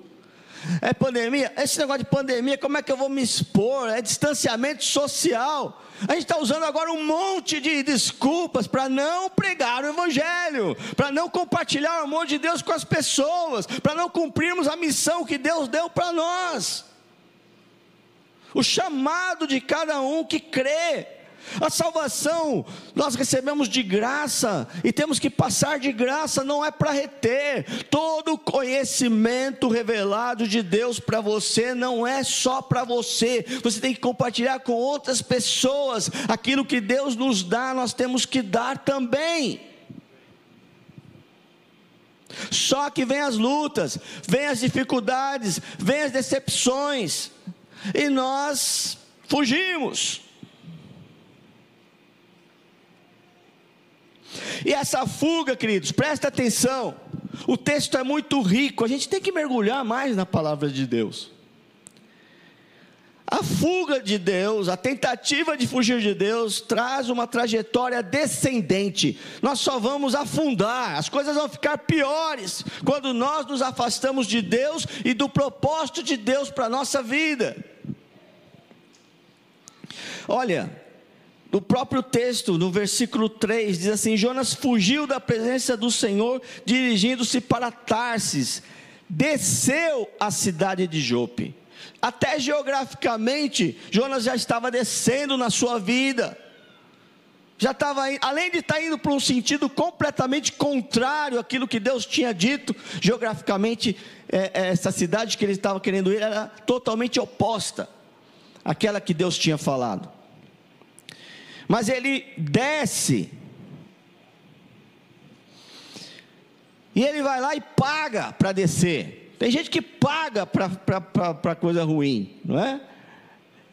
É pandemia? Esse negócio de pandemia, como é que eu vou me expor? É distanciamento social. A gente está usando agora um monte de desculpas para não pregar o Evangelho, para não compartilhar o amor de Deus com as pessoas, para não cumprirmos a missão que Deus deu para nós. o chamado de cada um que crê. A salvação nós recebemos de graça e temos que passar de graça, não é para reter. Todo conhecimento revelado de Deus para você não é só para você, você tem que compartilhar com outras pessoas. Aquilo que Deus nos dá, nós temos que dar também. Só que vem as lutas, vem as dificuldades, vem as decepções, e nós fugimos. E essa fuga, queridos, presta atenção. O texto é muito rico, a gente tem que mergulhar mais na palavra de Deus. A fuga de Deus, a tentativa de fugir de Deus, traz uma trajetória descendente. Nós só vamos afundar, as coisas vão ficar piores quando nós nos afastamos de Deus e do propósito de Deus para a nossa vida. Olha, no próprio texto, no versículo 3, diz assim: Jonas fugiu da presença do Senhor, dirigindo-se para Tarsis, desceu à cidade de Jope. Até geograficamente, Jonas já estava descendo na sua vida. Já estava, além de estar indo para um sentido completamente contrário àquilo que Deus tinha dito, geograficamente, é, é, essa cidade que ele estava querendo ir era totalmente oposta àquela que Deus tinha falado. Mas ele desce. E ele vai lá e paga para descer. Tem gente que paga para coisa ruim, não é?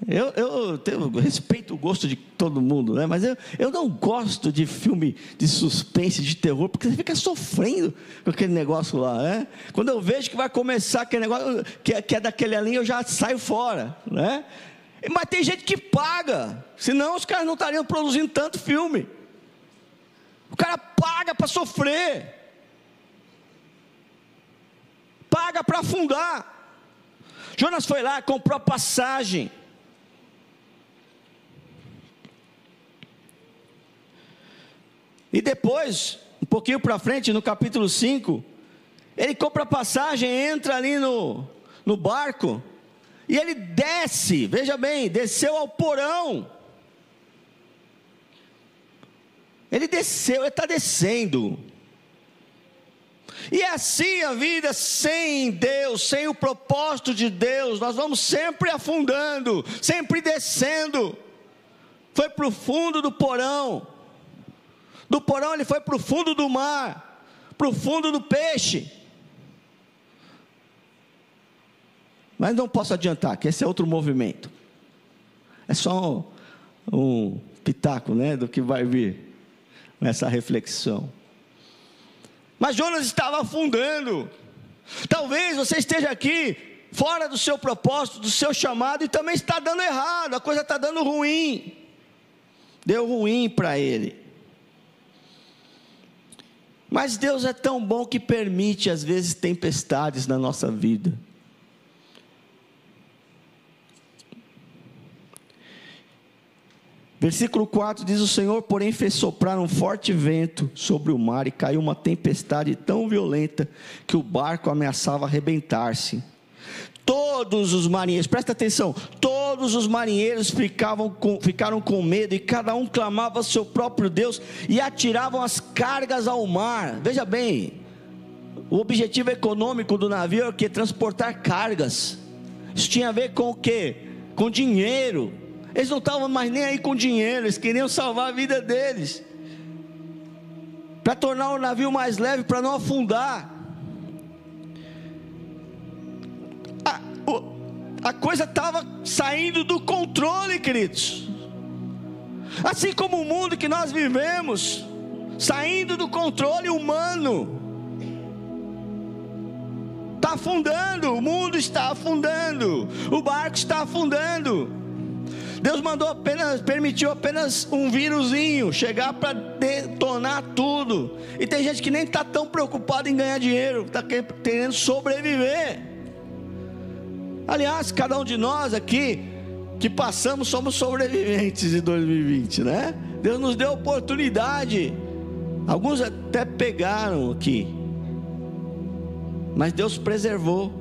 Eu, eu, eu, respeito o gosto de todo mundo, né? mas eu, eu não gosto de filme de suspense, de terror, porque você fica sofrendo com aquele negócio lá. Né? Quando eu vejo que vai começar aquele negócio que é, que é daquele ali, eu já saio fora. Né? Mas tem gente que paga, senão os caras não estariam produzindo tanto filme. O cara paga para sofrer, paga para afundar. Jonas foi lá, comprou a passagem. E depois, um pouquinho para frente, no capítulo 5, ele compra a passagem, entra ali no, no barco, e ele desce, veja bem, desceu ao porão. Ele desceu, ele está descendo. E assim a vida sem Deus, sem o propósito de Deus, nós vamos sempre afundando, sempre descendo. Foi para o fundo do porão, do porão ele foi para o fundo do mar, para o fundo do peixe. Mas não posso adiantar que esse é outro movimento. É só um, um pitaco né, do que vai vir nessa reflexão. Mas Jonas estava afundando. Talvez você esteja aqui fora do seu propósito, do seu chamado, e também está dando errado, a coisa está dando ruim. Deu ruim para ele. Mas Deus é tão bom que permite, às vezes, tempestades na nossa vida. Versículo 4 diz: O Senhor, porém, fez soprar um forte vento sobre o mar e caiu uma tempestade tão violenta que o barco ameaçava arrebentar-se. Todos os marinheiros, presta atenção, todos os marinheiros ficavam com, ficaram com medo e cada um clamava seu próprio Deus e atiravam as cargas ao mar. Veja bem, o objetivo econômico do navio é que transportar cargas. Isso tinha a ver com o que? Com dinheiro. Eles não estavam mais nem aí com dinheiro, eles queriam salvar a vida deles. Para tornar o navio mais leve, para não afundar. A, o, a coisa estava saindo do controle, queridos. Assim como o mundo que nós vivemos, saindo do controle humano. Está afundando, o mundo está afundando, o barco está afundando. Deus mandou apenas, permitiu apenas um vírusinho chegar para detonar tudo. E tem gente que nem está tão preocupado em ganhar dinheiro, está querendo sobreviver. Aliás, cada um de nós aqui que passamos somos sobreviventes de 2020, né? Deus nos deu oportunidade. Alguns até pegaram aqui. Mas Deus preservou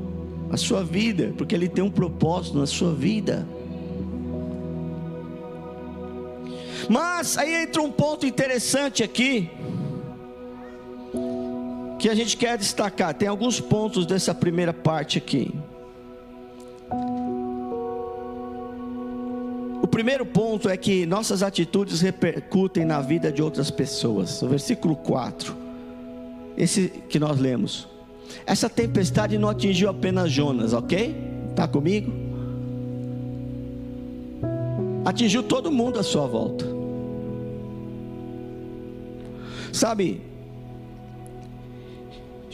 a sua vida, porque Ele tem um propósito na sua vida. Mas aí entra um ponto interessante aqui, que a gente quer destacar. Tem alguns pontos dessa primeira parte aqui. O primeiro ponto é que nossas atitudes repercutem na vida de outras pessoas. O versículo 4, esse que nós lemos. Essa tempestade não atingiu apenas Jonas, ok? Está comigo? Atingiu todo mundo à sua volta. Sabe,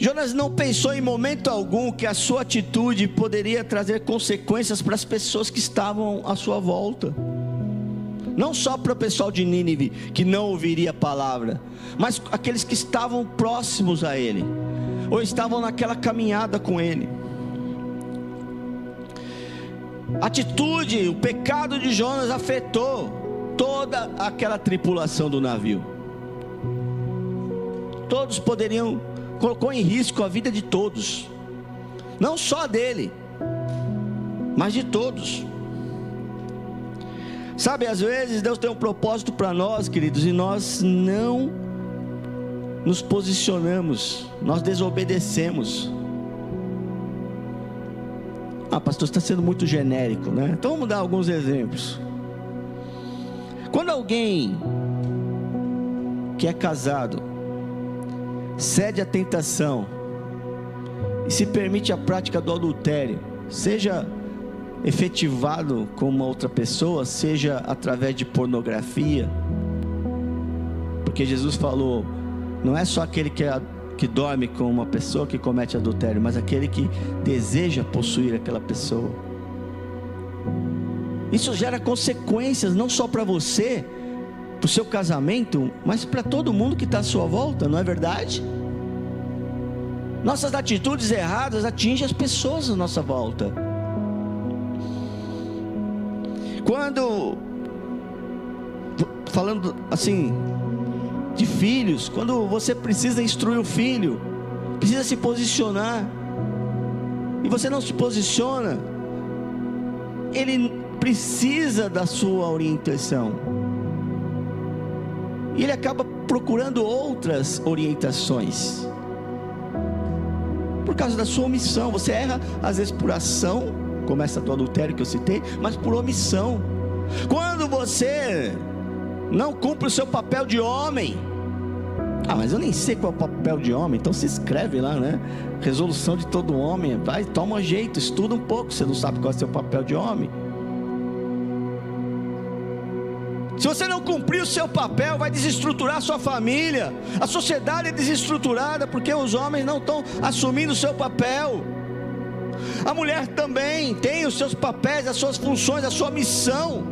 Jonas não pensou em momento algum que a sua atitude poderia trazer consequências para as pessoas que estavam à sua volta. Não só para o pessoal de Nínive, que não ouviria a palavra, mas aqueles que estavam próximos a ele, ou estavam naquela caminhada com ele. A atitude, o pecado de Jonas afetou toda aquela tripulação do navio. Todos poderiam colocou em risco a vida de todos, não só dele, mas de todos. Sabe, às vezes Deus tem um propósito para nós, queridos, e nós não nos posicionamos, nós desobedecemos. Ah, pastor, está sendo muito genérico, né? Então vamos dar alguns exemplos. Quando alguém que é casado cede à tentação e se permite a prática do adultério, seja efetivado com uma outra pessoa, seja através de pornografia, porque Jesus falou: não é só aquele que, é, que dorme com uma pessoa que comete adultério, mas aquele que deseja possuir aquela pessoa. Isso gera consequências não só para você, para o seu casamento, mas para todo mundo que está à sua volta, não é verdade? Nossas atitudes erradas atingem as pessoas à nossa volta. Quando, falando assim, de filhos, quando você precisa instruir o filho, precisa se posicionar, e você não se posiciona, ele precisa da sua orientação e ele acaba procurando outras orientações. Por causa da sua omissão, você erra às vezes por ação, como essa do adultério que eu citei, mas por omissão. Quando você não cumpre o seu papel de homem, ah, mas eu nem sei qual é o papel de homem, então se escreve lá, né? Resolução de todo homem, vai, toma jeito, estuda um pouco, você não sabe qual é o seu papel de homem. Se você não cumprir o seu papel, vai desestruturar a sua família. A sociedade é desestruturada porque os homens não estão assumindo o seu papel. A mulher também tem os seus papéis, as suas funções, a sua missão.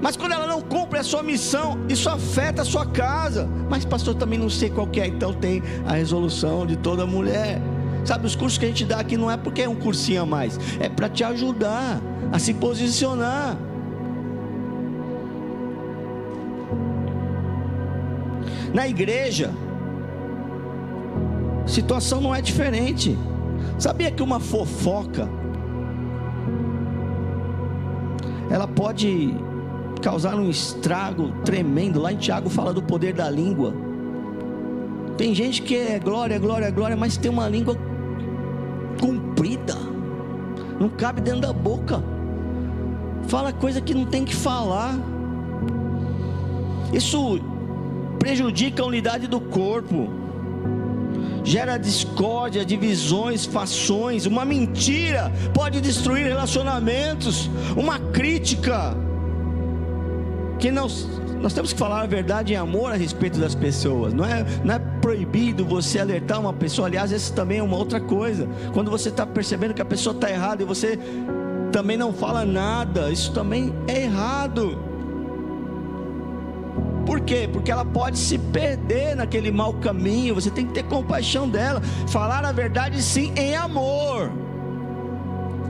Mas quando ela não cumpre a sua missão, isso afeta a sua casa. Mas, pastor, também não sei qual que é, então tem a resolução de toda mulher. Sabe, os cursos que a gente dá aqui não é porque é um cursinho a mais, é para te ajudar a se posicionar. Na igreja, a situação não é diferente. Sabia que uma fofoca ela pode causar um estrago tremendo. Lá em Tiago fala do poder da língua. Tem gente que é glória, glória, glória, mas tem uma língua comprida. Não cabe dentro da boca. Fala coisa que não tem que falar. Isso prejudica a unidade do corpo, gera discórdia, divisões, fações. Uma mentira pode destruir relacionamentos, uma crítica que não nós temos que falar a verdade em amor a respeito das pessoas. Não é, não é proibido você alertar uma pessoa. Aliás, isso também é uma outra coisa. Quando você está percebendo que a pessoa está errada e você também não fala nada, isso também é errado. Por quê? Porque ela pode se perder naquele mau caminho. Você tem que ter compaixão dela. Falar a verdade, sim, em amor.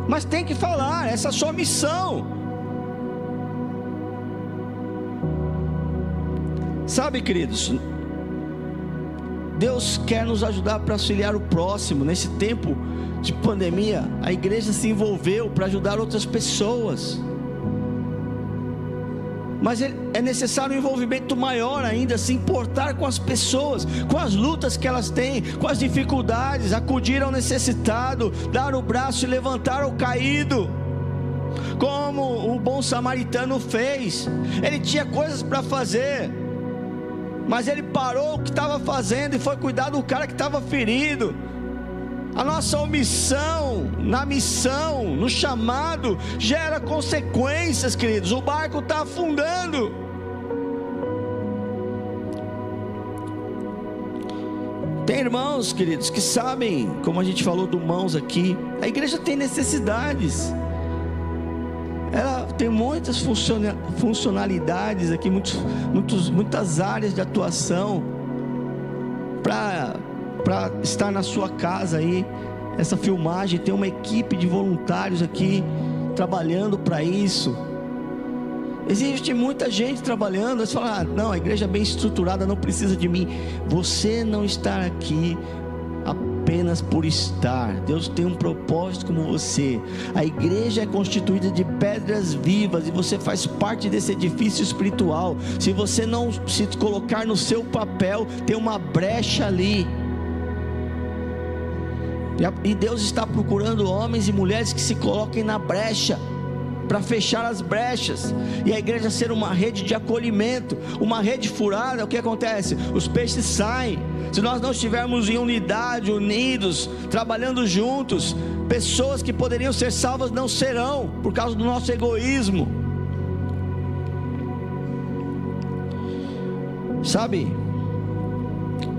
Mas tem que falar, essa é a sua missão. Sabe, queridos, Deus quer nos ajudar para auxiliar o próximo. Nesse tempo de pandemia, a igreja se envolveu para ajudar outras pessoas. Mas é necessário um envolvimento maior ainda, se importar com as pessoas, com as lutas que elas têm, com as dificuldades, acudir ao necessitado, dar o braço e levantar o caído. Como o bom samaritano fez, ele tinha coisas para fazer, mas ele parou o que estava fazendo e foi cuidar do cara que estava ferido. A nossa omissão na missão, no chamado, gera consequências, queridos. O barco está afundando. Tem irmãos, queridos, que sabem, como a gente falou do mãos aqui, a igreja tem necessidades. Ela tem muitas funcionalidades aqui, muitos, muitos, muitas áreas de atuação para para estar na sua casa aí, essa filmagem, tem uma equipe de voluntários aqui trabalhando para isso. Existe muita gente trabalhando, você fala, ah, não, a igreja é bem estruturada, não precisa de mim. Você não está aqui apenas por estar. Deus tem um propósito como você. A igreja é constituída de pedras vivas e você faz parte desse edifício espiritual. Se você não se colocar no seu papel, tem uma brecha ali. E Deus está procurando homens e mulheres que se coloquem na brecha para fechar as brechas e a igreja ser uma rede de acolhimento, uma rede furada, o que acontece? Os peixes saem. Se nós não estivermos em unidade, unidos, trabalhando juntos, pessoas que poderiam ser salvas não serão por causa do nosso egoísmo. Sabe?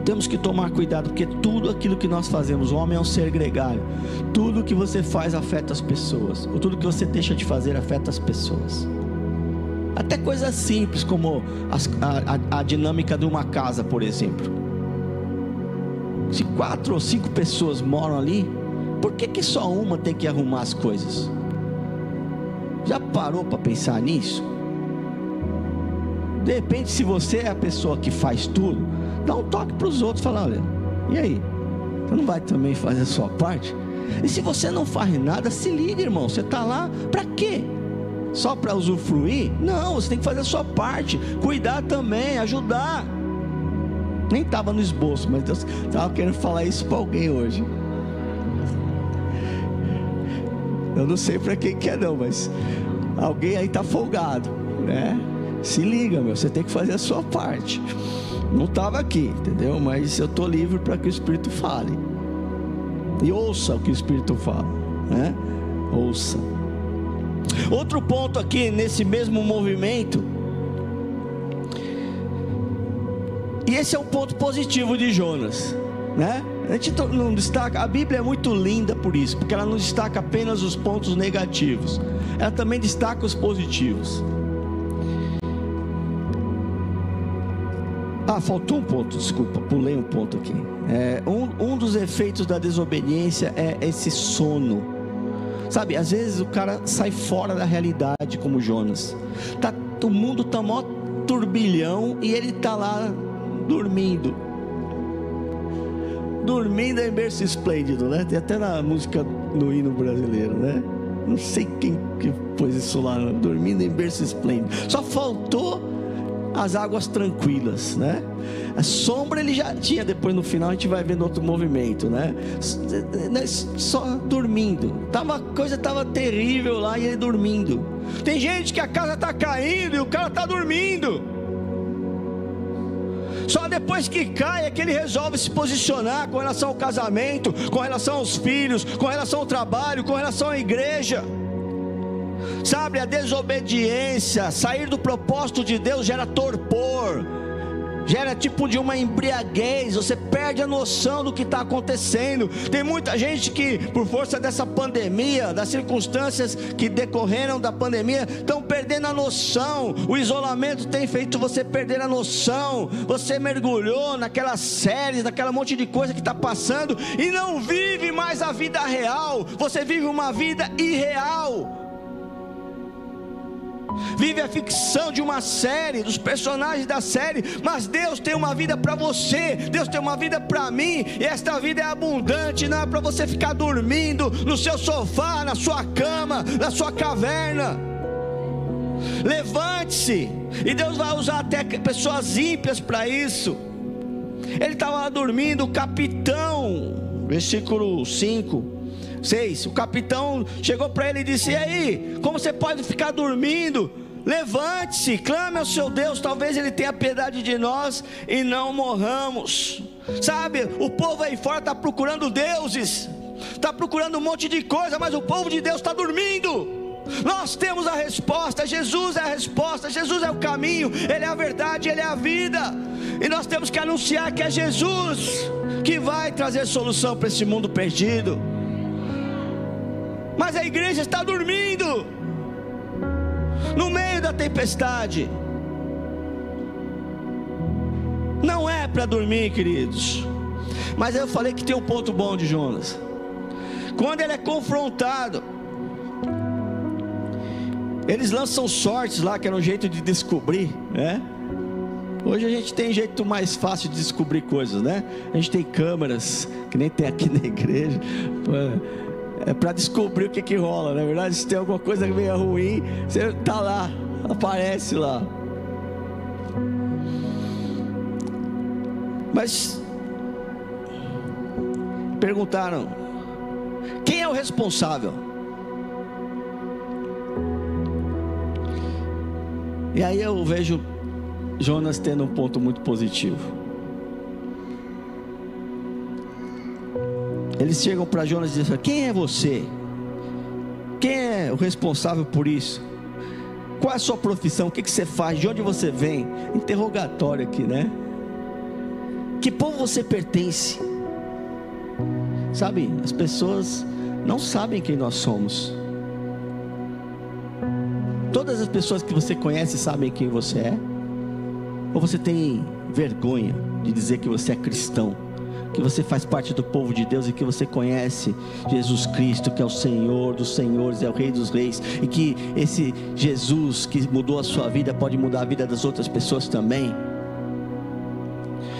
Temos que tomar cuidado, porque tudo aquilo que nós fazemos, o homem é um ser gregário. Tudo que você faz afeta as pessoas, ou tudo que você deixa de fazer afeta as pessoas. Até coisas simples como a, a, a dinâmica de uma casa, por exemplo. Se quatro ou cinco pessoas moram ali, por que, que só uma tem que arrumar as coisas? Já parou para pensar nisso? De repente, se você é a pessoa que faz tudo, dá um toque para os outros, fala, olha, e aí? Você não vai também fazer a sua parte? E se você não faz nada, se liga, irmão. Você está lá para quê? Só para usufruir? Não, você tem que fazer a sua parte, cuidar também, ajudar. Nem estava no esboço, mas Deus estava querendo falar isso para alguém hoje. Eu não sei para quem que é não, mas alguém aí está folgado, né? Se liga, meu, você tem que fazer a sua parte. Não estava aqui, entendeu? Mas eu estou livre para que o Espírito fale. E ouça o que o Espírito fala, né? Ouça. Outro ponto aqui nesse mesmo movimento. E esse é um ponto positivo de Jonas, né? A gente não destaca, a Bíblia é muito linda por isso, porque ela não destaca apenas os pontos negativos, ela também destaca os positivos. Ah, faltou um ponto, desculpa, pulei um ponto aqui. É, um, um dos efeitos da desobediência é esse sono. Sabe, às vezes o cara sai fora da realidade, como Jonas. Tá, o mundo tá mó turbilhão e ele tá lá dormindo. Dormindo em berço esplêndido, né? Tem até na música no hino brasileiro, né? Não sei quem que pôs isso lá, dormindo em berço esplêndido. Só faltou as águas tranquilas, né? A sombra ele já tinha, depois no final a gente vai vendo outro movimento, né? Só dormindo. Tava, coisa estava terrível lá e ele dormindo. Tem gente que a casa está caindo e o cara está dormindo. Só depois que cai é que ele resolve se posicionar com relação ao casamento, com relação aos filhos, com relação ao trabalho, com relação à igreja. Sabe, a desobediência, sair do propósito de Deus gera torpor, gera tipo de uma embriaguez, você perde a noção do que está acontecendo. Tem muita gente que, por força dessa pandemia, das circunstâncias que decorreram da pandemia, estão perdendo a noção. O isolamento tem feito você perder a noção. Você mergulhou naquelas séries, naquela monte de coisa que está passando e não vive mais a vida real. Você vive uma vida irreal vive a ficção de uma série, dos personagens da série, mas Deus tem uma vida para você, Deus tem uma vida para mim, e esta vida é abundante, não é para você ficar dormindo no seu sofá, na sua cama, na sua caverna. Levante-se. E Deus vai usar até pessoas ímpias para isso. Ele estava dormindo, o capitão, versículo 5. 6. O capitão chegou para ele e disse: E aí, como você pode ficar dormindo? Levante-se, clame ao seu Deus, talvez Ele tenha piedade de nós e não morramos. Sabe, o povo aí fora está procurando deuses, está procurando um monte de coisa, mas o povo de Deus está dormindo. Nós temos a resposta, Jesus é a resposta, Jesus é o caminho, Ele é a verdade, Ele é a vida, e nós temos que anunciar que é Jesus que vai trazer solução para esse mundo perdido. Mas a igreja está dormindo, no meio da tempestade. Não é para dormir, queridos. Mas eu falei que tem um ponto bom de Jonas. Quando ele é confrontado, eles lançam sortes lá, que era um jeito de descobrir, né? Hoje a gente tem jeito mais fácil de descobrir coisas, né? A gente tem câmeras, que nem tem aqui na igreja, é para descobrir o que que rola, na é verdade. Se tem alguma coisa meio ruim, você tá lá, aparece lá. Mas perguntaram: quem é o responsável? E aí eu vejo Jonas tendo um ponto muito positivo. Eles chegam para Jonas e dizem: Quem é você? Quem é o responsável por isso? Qual é a sua profissão? O que, que você faz? De onde você vem? Interrogatório aqui, né? Que povo você pertence? Sabe, as pessoas não sabem quem nós somos. Todas as pessoas que você conhece sabem quem você é? Ou você tem vergonha de dizer que você é cristão? Que você faz parte do povo de Deus e que você conhece Jesus Cristo, que é o Senhor dos Senhores, é o Rei dos Reis, e que esse Jesus que mudou a sua vida pode mudar a vida das outras pessoas também.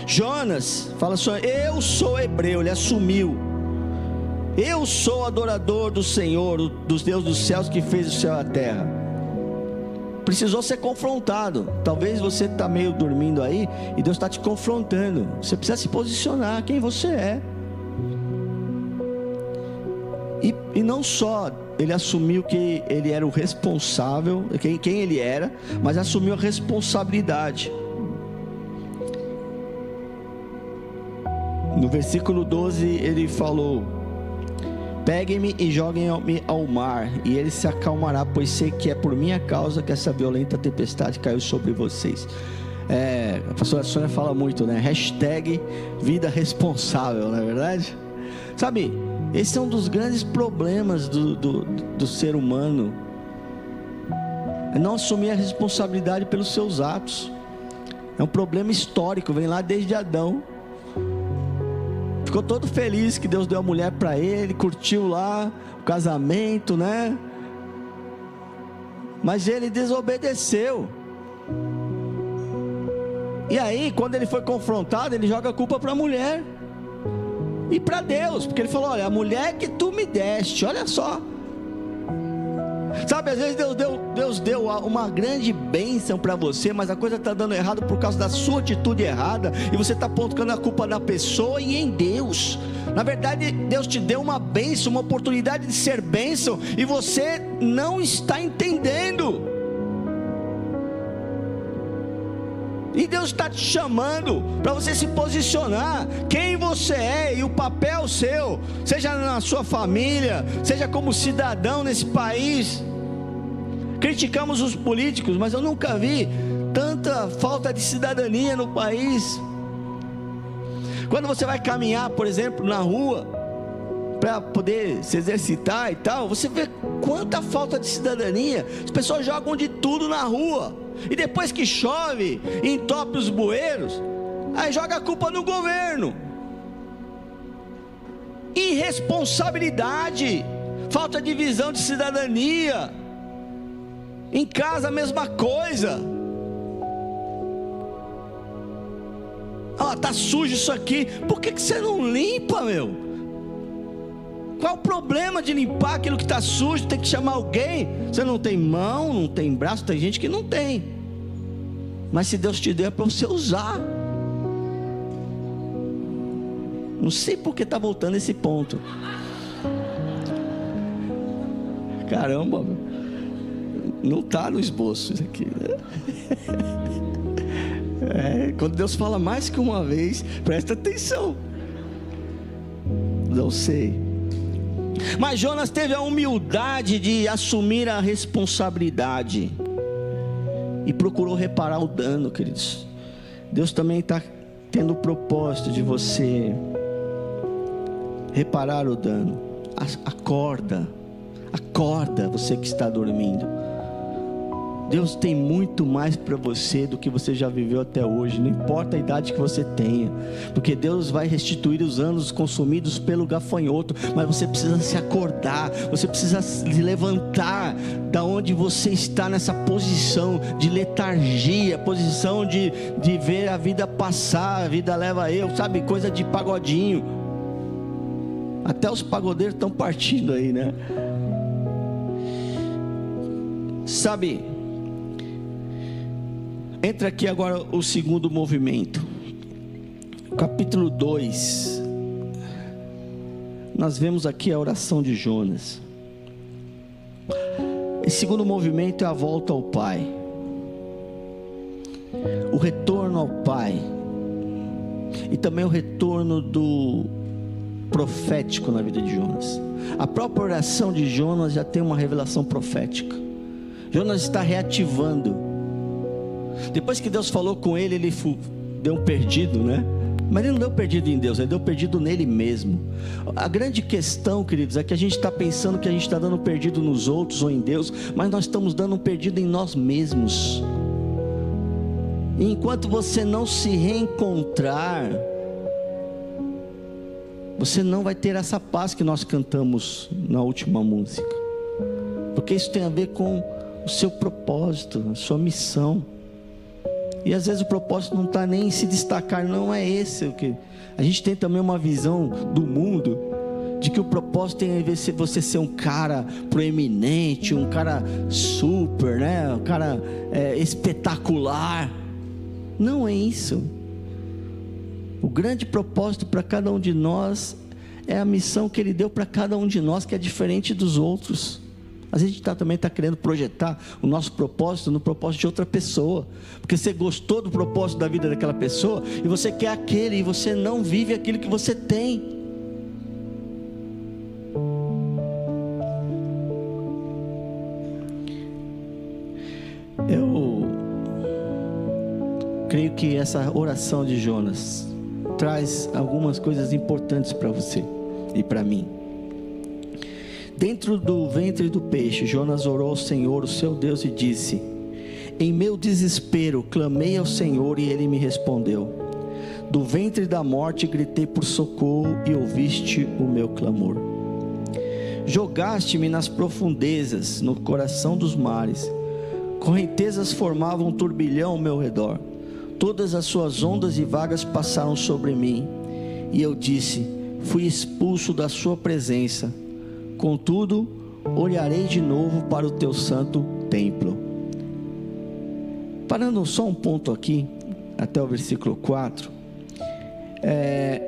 Jonas fala só: Eu sou hebreu, ele assumiu. Eu sou adorador do Senhor, dos Deus dos céus que fez o céu e a terra precisou ser confrontado. Talvez você está meio dormindo aí e Deus está te confrontando. Você precisa se posicionar quem você é. E, e não só ele assumiu que ele era o responsável, quem, quem ele era, mas assumiu a responsabilidade. No versículo 12 ele falou: Peguem-me e joguem-me ao mar, e ele se acalmará, pois sei que é por minha causa que essa violenta tempestade caiu sobre vocês. É, a pastora Sônia fala muito, né? Hashtag vida responsável, não é verdade? Sabe, esse é um dos grandes problemas do, do, do ser humano. É não assumir a responsabilidade pelos seus atos. É um problema histórico, vem lá desde Adão ficou todo feliz que Deus deu a mulher para ele, curtiu lá o casamento, né? Mas ele desobedeceu. E aí, quando ele foi confrontado, ele joga a culpa para a mulher e para Deus, porque ele falou: Olha, a mulher que tu me deste, olha só. Sabe, às vezes Deus deu, Deus deu uma grande bênção para você, mas a coisa está dando errado por causa da sua atitude errada, e você está apontando a culpa na pessoa e em Deus. Na verdade, Deus te deu uma bênção, uma oportunidade de ser bênção, e você não está entendendo. E Deus está te chamando para você se posicionar, quem você é e o papel seu, seja na sua família, seja como cidadão nesse país. Criticamos os políticos, mas eu nunca vi tanta falta de cidadania no país. Quando você vai caminhar, por exemplo, na rua, para poder se exercitar e tal, você vê quanta falta de cidadania. As pessoas jogam de tudo na rua. E depois que chove, entope os bueiros, aí joga a culpa no governo. Irresponsabilidade, falta de visão de cidadania. Em casa a mesma coisa. Ah, tá sujo isso aqui. Por que, que você não limpa, meu? Qual o problema de limpar aquilo que está sujo? Tem que chamar alguém. Você não tem mão, não tem braço, tem gente que não tem. Mas se Deus te deu é para você usar. Não sei por que está voltando esse ponto. Caramba, não está no esboço isso aqui. Né? É, quando Deus fala mais que uma vez, presta atenção. Não sei. Mas Jonas teve a humildade de assumir a responsabilidade e procurou reparar o dano, queridos. Deus também está tendo o propósito de você reparar o dano. Acorda, acorda, você que está dormindo. Deus tem muito mais para você do que você já viveu até hoje, não importa a idade que você tenha, porque Deus vai restituir os anos consumidos pelo gafanhoto, mas você precisa se acordar, você precisa se levantar da onde você está nessa posição de letargia, posição de, de ver a vida passar, a vida leva eu, sabe, coisa de pagodinho. Até os pagodeiros estão partindo aí, né? Sabe, Entra aqui agora o segundo movimento. Capítulo 2. Nós vemos aqui a oração de Jonas. Esse segundo movimento é a volta ao Pai. O retorno ao Pai. E também o retorno do profético na vida de Jonas. A própria oração de Jonas já tem uma revelação profética. Jonas está reativando depois que Deus falou com ele, ele deu um perdido, né? Mas ele não deu perdido em Deus, ele deu perdido nele mesmo. A grande questão, queridos, é que a gente está pensando que a gente está dando perdido nos outros ou em Deus, mas nós estamos dando um perdido em nós mesmos. E enquanto você não se reencontrar, você não vai ter essa paz que nós cantamos na última música, porque isso tem a ver com o seu propósito, a sua missão. E às vezes o propósito não está nem em se destacar, não é esse o que. A gente tem também uma visão do mundo de que o propósito tem a ver com você ser um cara proeminente, um cara super, né? Um cara é, espetacular. Não é isso. O grande propósito para cada um de nós é a missão que Ele deu para cada um de nós, que é diferente dos outros. A gente tá, também está querendo projetar o nosso propósito no propósito de outra pessoa. Porque você gostou do propósito da vida daquela pessoa e você quer aquele e você não vive aquilo que você tem. Eu creio que essa oração de Jonas traz algumas coisas importantes para você e para mim. Dentro do ventre do peixe, Jonas orou ao Senhor, o seu Deus, e disse: Em meu desespero, clamei ao Senhor e ele me respondeu. Do ventre da morte gritei por socorro e ouviste o meu clamor. Jogaste-me nas profundezas, no coração dos mares. Correntezas formavam um turbilhão ao meu redor. Todas as suas ondas e vagas passaram sobre mim. E eu disse: Fui expulso da sua presença Contudo, olharei de novo para o teu santo templo. Parando só um ponto aqui, até o versículo 4. É,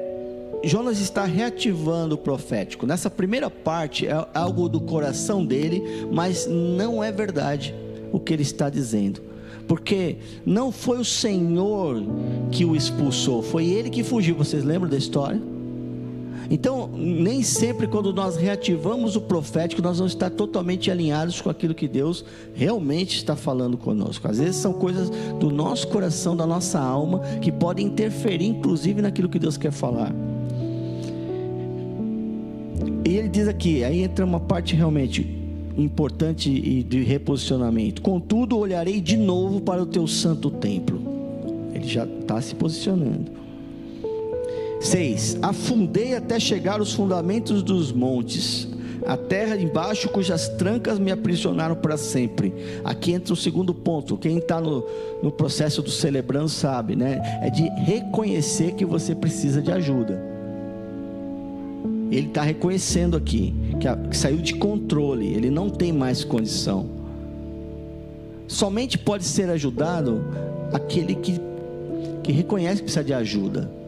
Jonas está reativando o profético. Nessa primeira parte é algo do coração dele, mas não é verdade o que ele está dizendo. Porque não foi o Senhor que o expulsou, foi ele que fugiu. Vocês lembram da história? Então, nem sempre quando nós reativamos o profético, nós vamos estar totalmente alinhados com aquilo que Deus realmente está falando conosco. Às vezes são coisas do nosso coração, da nossa alma, que podem interferir, inclusive, naquilo que Deus quer falar. E ele diz aqui, aí entra uma parte realmente importante e de reposicionamento. Contudo, olharei de novo para o teu santo templo. Ele já está se posicionando. 6. Afundei até chegar aos fundamentos dos montes, a terra embaixo cujas trancas me aprisionaram para sempre. Aqui entra o segundo ponto. Quem está no, no processo do celebrando sabe, né? É de reconhecer que você precisa de ajuda. ele está reconhecendo aqui que, a, que saiu de controle, ele não tem mais condição. Somente pode ser ajudado aquele que, que reconhece que precisa de ajuda.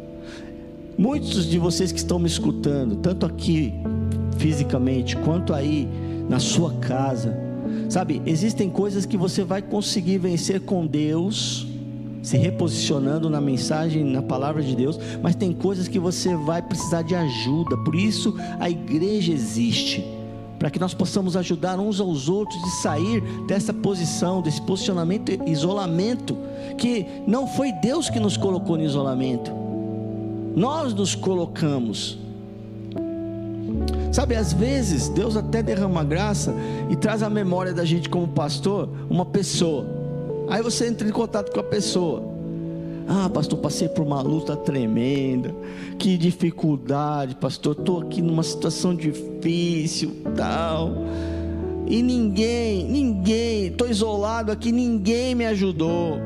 Muitos de vocês que estão me escutando, tanto aqui fisicamente, quanto aí na sua casa, sabe, existem coisas que você vai conseguir vencer com Deus se reposicionando na mensagem, na palavra de Deus, mas tem coisas que você vai precisar de ajuda. Por isso a igreja existe, para que nós possamos ajudar uns aos outros de sair dessa posição, desse posicionamento, isolamento, que não foi Deus que nos colocou no isolamento. Nós nos colocamos. Sabe, às vezes Deus até derrama graça e traz à memória da gente como pastor uma pessoa Aí você entra em contato com a pessoa. Ah, pastor, passei por uma luta tremenda. Que dificuldade, pastor. Estou aqui numa situação difícil, tal. E ninguém, ninguém, estou isolado aqui, ninguém me ajudou.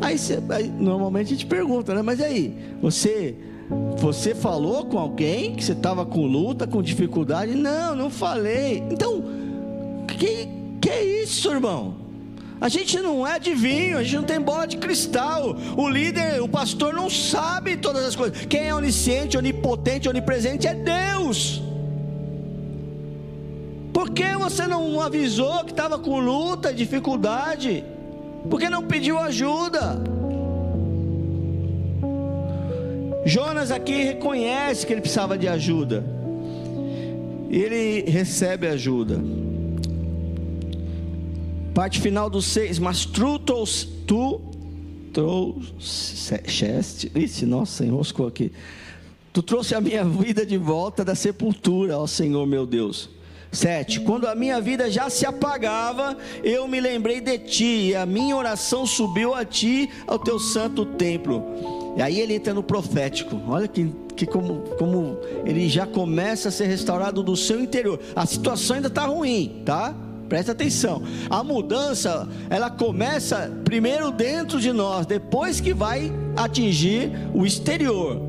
Aí, você, aí, normalmente a gente pergunta, né? Mas aí, você, você falou com alguém que você estava com luta, com dificuldade? Não, não falei. Então, que que é isso, irmão? A gente não é adivinho, a gente não tem bola de cristal. O líder, o pastor não sabe todas as coisas. Quem é onisciente, onipotente, onipresente é Deus. Por que você não avisou que estava com luta, dificuldade? Por que não pediu ajuda? Jonas aqui reconhece que ele precisava de ajuda. Ele recebe ajuda. Parte final do 6. Mas tu, tu trouxeste. Ixi, nossa, enroscou aqui. Tu trouxe a minha vida de volta da sepultura, ó Senhor meu Deus. 7. Quando a minha vida já se apagava, eu me lembrei de ti, e a minha oração subiu a ti, ao teu santo templo. E aí ele entra no profético. Olha que, que como, como ele já começa a ser restaurado do seu interior. A situação ainda está ruim, tá? Presta atenção. A mudança, ela começa primeiro dentro de nós, depois que vai atingir o exterior.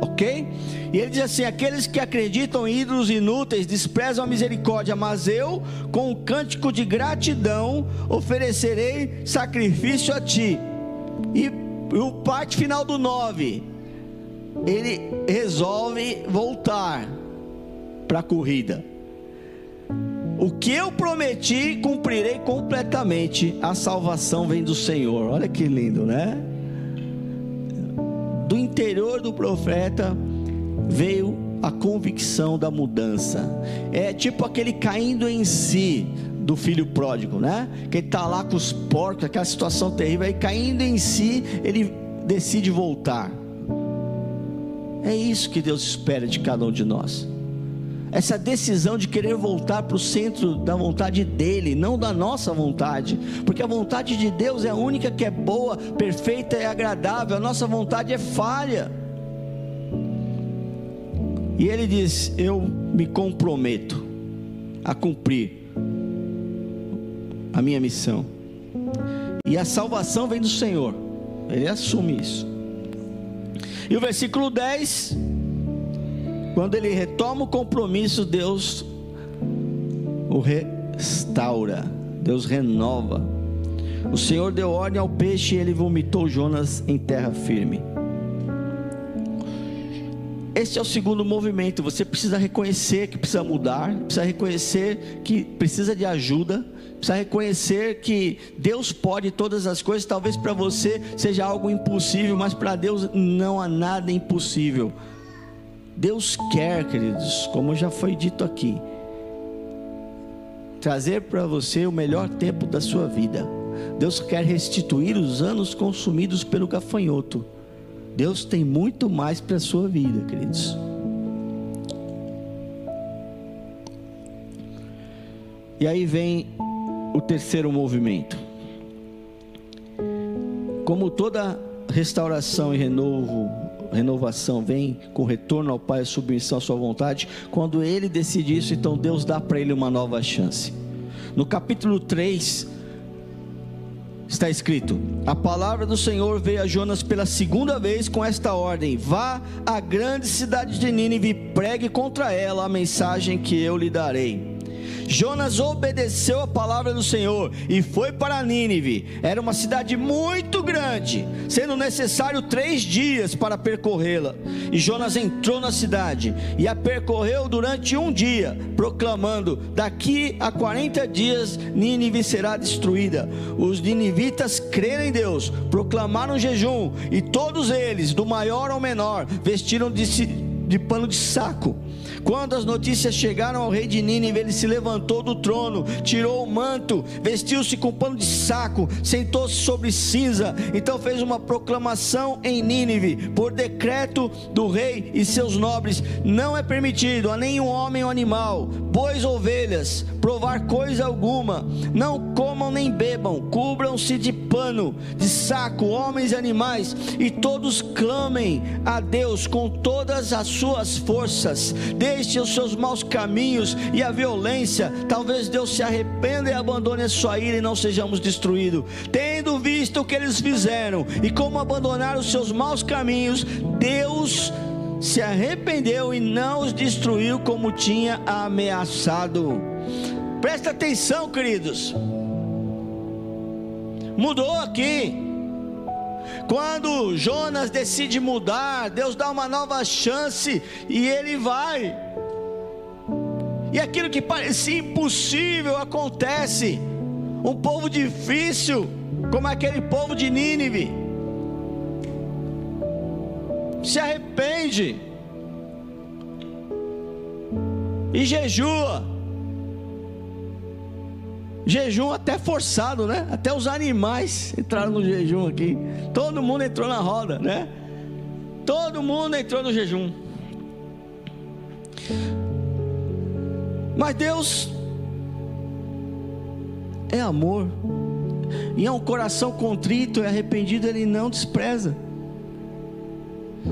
OK? E ele diz assim: aqueles que acreditam em ídolos inúteis desprezam a misericórdia, mas eu, com um cântico de gratidão, oferecerei sacrifício a ti. E o parte final do 9, ele resolve voltar para a corrida. O que eu prometi, cumprirei completamente. A salvação vem do Senhor. Olha que lindo, né? Do interior do profeta veio a convicção da mudança. É tipo aquele caindo em si do filho pródigo, né? Que ele está lá com os porcos, aquela situação terrível, aí caindo em si, ele decide voltar. É isso que Deus espera de cada um de nós essa decisão de querer voltar para o centro da vontade dele, não da nossa vontade, porque a vontade de Deus é a única que é boa, perfeita e agradável, a nossa vontade é falha. E ele diz: Eu me comprometo a cumprir a minha missão, e a salvação vem do Senhor, ele assume isso. E o versículo 10 quando ele retoma o compromisso, Deus o restaura, Deus renova. O Senhor deu ordem ao peixe e ele vomitou Jonas em terra firme. Esse é o segundo movimento. Você precisa reconhecer que precisa mudar, precisa reconhecer que precisa de ajuda, precisa reconhecer que Deus pode todas as coisas. Talvez para você seja algo impossível, mas para Deus não há nada impossível. Deus quer, queridos, como já foi dito aqui, trazer para você o melhor tempo da sua vida. Deus quer restituir os anos consumidos pelo gafanhoto. Deus tem muito mais para a sua vida, queridos. E aí vem o terceiro movimento. Como toda restauração e renovo renovação, vem com retorno ao Pai, submissão à sua vontade. Quando ele decide isso, então Deus dá para ele uma nova chance. No capítulo 3, está escrito: A palavra do Senhor veio a Jonas pela segunda vez com esta ordem: Vá à grande cidade de Nínive e pregue contra ela a mensagem que eu lhe darei. Jonas obedeceu a palavra do Senhor e foi para Nínive. Era uma cidade muito grande, sendo necessário três dias para percorrê-la. E Jonas entrou na cidade e a percorreu durante um dia, proclamando: Daqui a 40 dias Nínive será destruída. Os ninivitas creram em Deus, proclamaram jejum, e todos eles, do maior ao menor, vestiram de, de pano de saco quando as notícias chegaram ao rei de Nínive, ele se levantou do trono, tirou o manto, vestiu-se com pano de saco, sentou-se sobre cinza. Então fez uma proclamação em Nínive, por decreto do rei e seus nobres: não é permitido a nenhum homem ou animal, bois ou ovelhas, provar coisa alguma. Não comam nem bebam, cubram-se de pano, de saco, homens e animais, e todos clamem a Deus com todas as suas forças. Deixe os seus maus caminhos e a violência. Talvez Deus se arrependa e abandone a sua ira e não sejamos destruídos. Tendo visto o que eles fizeram e como abandonaram os seus maus caminhos, Deus se arrependeu e não os destruiu como tinha ameaçado. Presta atenção, queridos. Mudou aqui. Quando Jonas decide mudar, Deus dá uma nova chance e ele vai. E aquilo que parecia impossível acontece. Um povo difícil, como aquele povo de Nínive, se arrepende e jejua jejum até forçado, né? Até os animais entraram no jejum aqui. Todo mundo entrou na roda, né? Todo mundo entrou no jejum. Mas Deus é amor. E é um coração contrito e arrependido, Ele não despreza.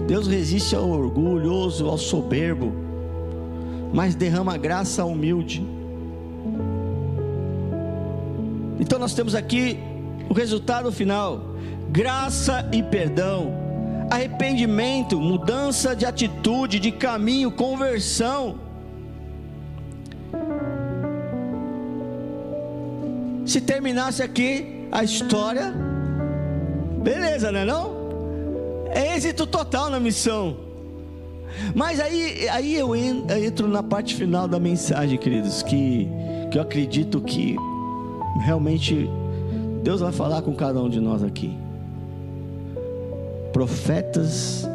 Deus resiste ao orgulhoso, ao soberbo, mas derrama graça ao humilde. Então nós temos aqui o resultado final: graça e perdão, arrependimento, mudança de atitude, de caminho, conversão. Se terminasse aqui a história, beleza, né não? É êxito total na missão. Mas aí, aí eu entro na parte final da mensagem, queridos, que, que eu acredito que realmente Deus vai falar com cada um de nós aqui. Profetas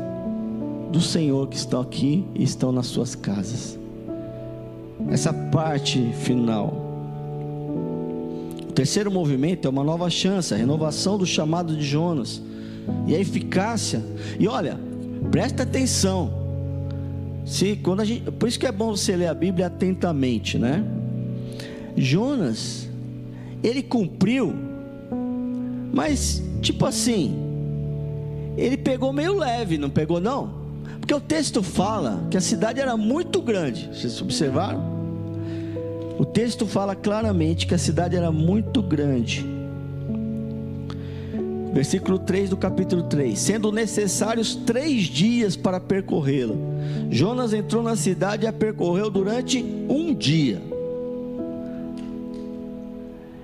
do Senhor que estão aqui e estão nas suas casas. Essa parte final. O terceiro movimento é uma nova chance, a renovação do chamado de Jonas e a eficácia. E olha, presta atenção. Se quando a gente, por isso que é bom você ler a Bíblia atentamente, né? Jonas ele cumpriu, mas tipo assim, ele pegou meio leve, não pegou não? Porque o texto fala que a cidade era muito grande. Vocês observaram? O texto fala claramente que a cidade era muito grande. Versículo 3 do capítulo 3: Sendo necessários três dias para percorrê-la, Jonas entrou na cidade e a percorreu durante um dia.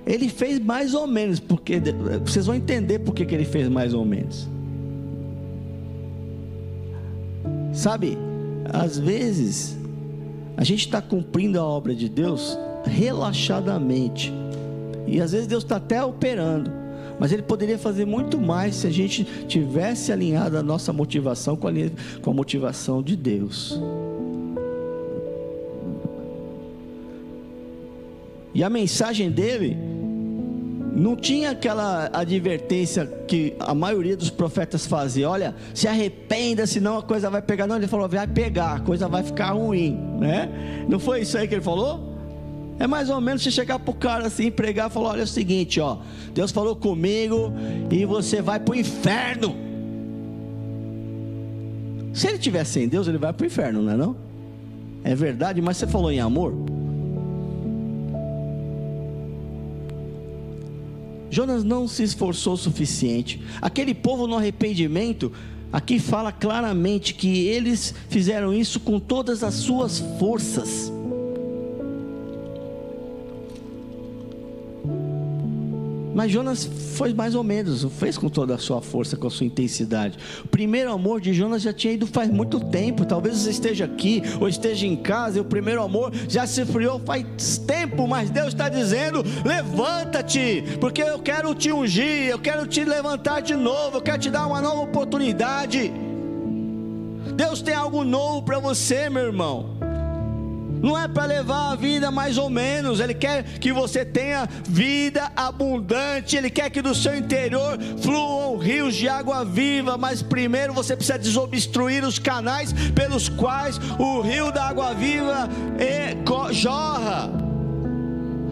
Ele fez mais ou menos, porque vocês vão entender por que ele fez mais ou menos. Sabe, às vezes a gente está cumprindo a obra de Deus relaxadamente, e às vezes Deus está até operando, mas Ele poderia fazer muito mais se a gente tivesse alinhado a nossa motivação com a, com a motivação de Deus. E a mensagem dele não tinha aquela advertência que a maioria dos profetas fazia: olha, se arrependa, senão a coisa vai pegar. Não, ele falou: vai pegar, a coisa vai ficar ruim, né? Não foi isso aí que ele falou? É mais ou menos você chegar para o cara assim, pregar e falar: olha, é o seguinte, ó, Deus falou comigo e você vai para o inferno. Se ele estiver sem Deus, ele vai para o inferno, não é não? É verdade, mas você falou em amor. Jonas não se esforçou o suficiente. Aquele povo no arrependimento, aqui fala claramente que eles fizeram isso com todas as suas forças. Mas Jonas foi mais ou menos, fez com toda a sua força, com a sua intensidade. O primeiro amor de Jonas já tinha ido faz muito tempo. Talvez você esteja aqui ou esteja em casa e o primeiro amor já se friou faz tempo. Mas Deus está dizendo: levanta-te, porque eu quero te ungir, eu quero te levantar de novo, eu quero te dar uma nova oportunidade. Deus tem algo novo para você, meu irmão não é para levar a vida mais ou menos, Ele quer que você tenha vida abundante, Ele quer que do seu interior fluam rios de água viva, mas primeiro você precisa desobstruir os canais pelos quais o rio da água viva jorra.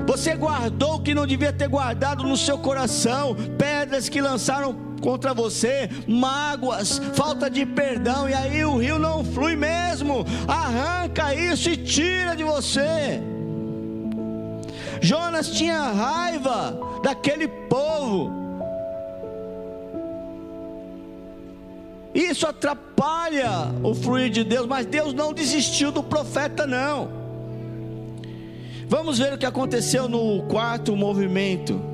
Você guardou o que não devia ter guardado no seu coração, pedras que lançaram contra você, mágoas, falta de perdão, e aí o rio não flui mesmo. Arranca isso e tira de você. Jonas tinha raiva daquele povo. Isso atrapalha o fluir de Deus, mas Deus não desistiu do profeta, não. Vamos ver o que aconteceu no quarto movimento.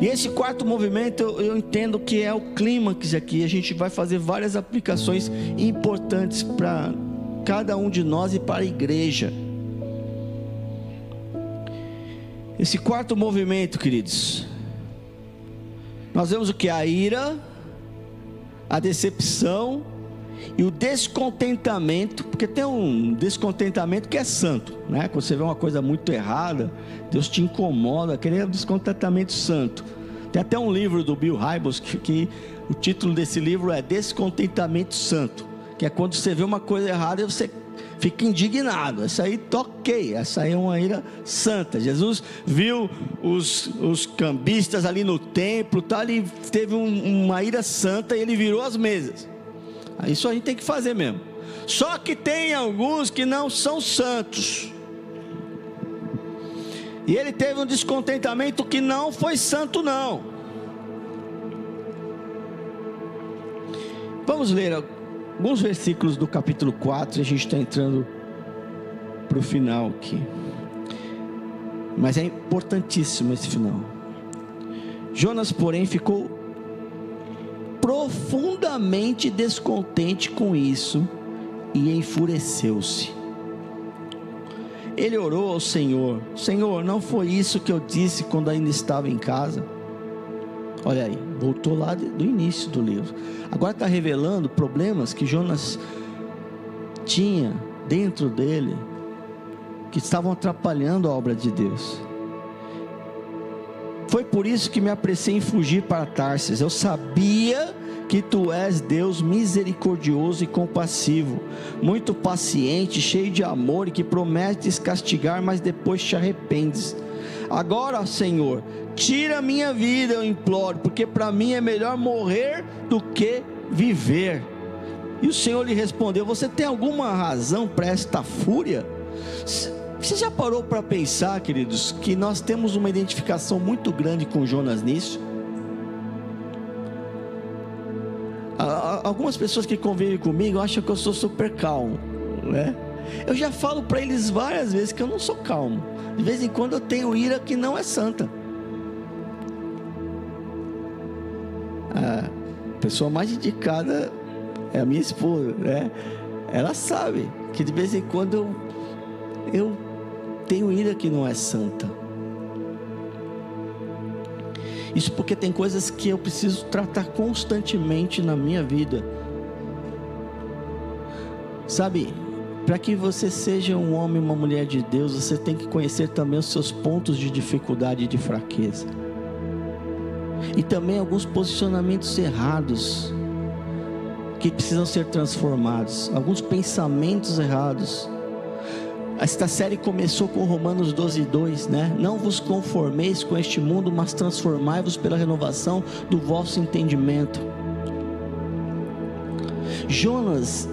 E esse quarto movimento eu, eu entendo que é o clímax aqui. A gente vai fazer várias aplicações importantes para cada um de nós e para a igreja. Esse quarto movimento, queridos, nós vemos o que? A ira, a decepção e o descontentamento, porque tem um descontentamento que é santo, né? Quando você vê uma coisa muito errada, Deus te incomoda, aquele é descontentamento santo. Tem até um livro do Bill Hybels que, que o título desse livro é Descontentamento Santo, que é quando você vê uma coisa errada e você fica indignado. Essa aí toquei, essa aí é uma ira santa. Jesus viu os, os cambistas ali no templo, tal, ele teve um, uma ira santa e ele virou as mesas. Isso a gente tem que fazer mesmo. Só que tem alguns que não são santos. E ele teve um descontentamento que não foi santo, não. Vamos ler alguns versículos do capítulo 4. A gente está entrando para o final aqui. Mas é importantíssimo esse final. Jonas, porém, ficou profundamente descontente com isso e enfureceu-se. Ele orou ao Senhor: Senhor, não foi isso que eu disse quando ainda estava em casa? Olha aí, voltou lá do início do livro. Agora está revelando problemas que Jonas tinha dentro dele, que estavam atrapalhando a obra de Deus. Foi por isso que me apressei em fugir para Tarsis. Eu sabia que tu és Deus misericordioso e compassivo, muito paciente, cheio de amor e que prometes castigar, mas depois te arrependes. Agora, Senhor, tira minha vida, eu imploro, porque para mim é melhor morrer do que viver. E o Senhor lhe respondeu: Você tem alguma razão para esta fúria? Você já parou para pensar, queridos, que nós temos uma identificação muito grande com Jonas nisso? Algumas pessoas que convivem comigo acham que eu sou super calmo, né? Eu já falo para eles várias vezes que eu não sou calmo. De vez em quando eu tenho ira que não é santa. A pessoa mais indicada é a minha esposa, né? Ela sabe que de vez em quando eu, eu tenho ira que não é santa. Isso porque tem coisas que eu preciso tratar constantemente na minha vida. Sabe, para que você seja um homem, uma mulher de Deus, você tem que conhecer também os seus pontos de dificuldade e de fraqueza. E também alguns posicionamentos errados que precisam ser transformados, alguns pensamentos errados esta série começou com Romanos 12, 2, né? Não vos conformeis com este mundo, mas transformai-vos pela renovação do vosso entendimento. Jonas,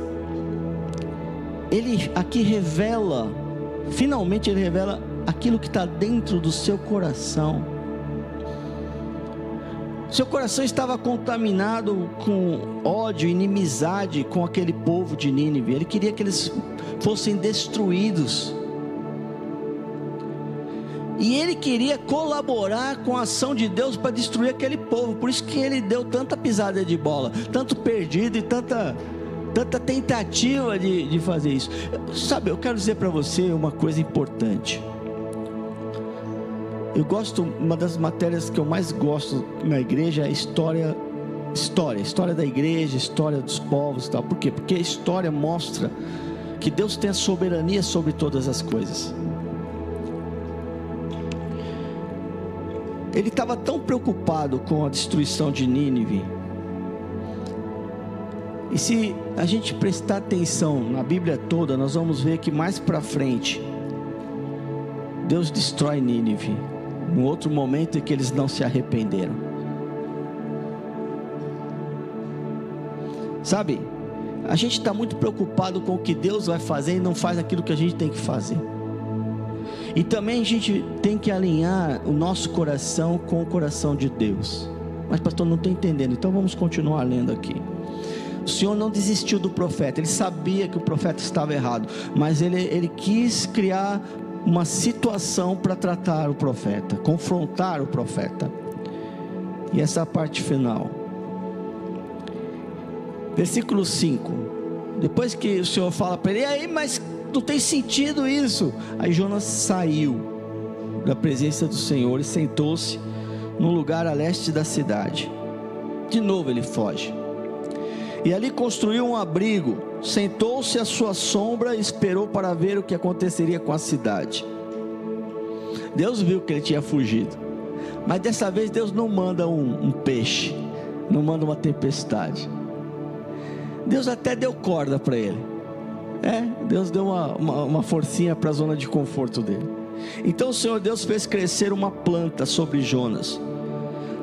ele aqui revela, finalmente ele revela aquilo que está dentro do seu coração. Seu coração estava contaminado com ódio, inimizade com aquele povo de Nínive. Ele queria que eles fossem destruídos. E ele queria colaborar com a ação de Deus para destruir aquele povo. Por isso que ele deu tanta pisada de bola, tanto perdido e tanta, tanta tentativa de, de fazer isso. Sabe, eu quero dizer para você uma coisa importante. Eu gosto, uma das matérias que eu mais gosto na igreja é história, história, história da igreja, história dos povos e tal. Por quê? Porque a história mostra que Deus tem a soberania sobre todas as coisas. Ele estava tão preocupado com a destruição de Nínive. E se a gente prestar atenção na Bíblia toda, nós vamos ver que mais para frente, Deus destrói Nínive num outro momento em que eles não se arrependeram. Sabe, a gente está muito preocupado com o que Deus vai fazer e não faz aquilo que a gente tem que fazer. E também a gente tem que alinhar o nosso coração com o coração de Deus. Mas, pastor, não estou entendendo, então vamos continuar lendo aqui. O Senhor não desistiu do profeta, ele sabia que o profeta estava errado, mas ele, ele quis criar uma situação para tratar o profeta, confrontar o profeta. E essa é parte final. Versículo 5. Depois que o Senhor fala para ele, e aí, mas não tem sentido isso. Aí Jonas saiu da presença do Senhor e sentou-se num lugar a leste da cidade. De novo ele foge. E ali construiu um abrigo, sentou-se à sua sombra e esperou para ver o que aconteceria com a cidade. Deus viu que ele tinha fugido, mas dessa vez Deus não manda um, um peixe, não manda uma tempestade. Deus até deu corda para ele. É, Deus deu uma, uma, uma forcinha para a zona de conforto dele. Então o Senhor Deus fez crescer uma planta sobre Jonas,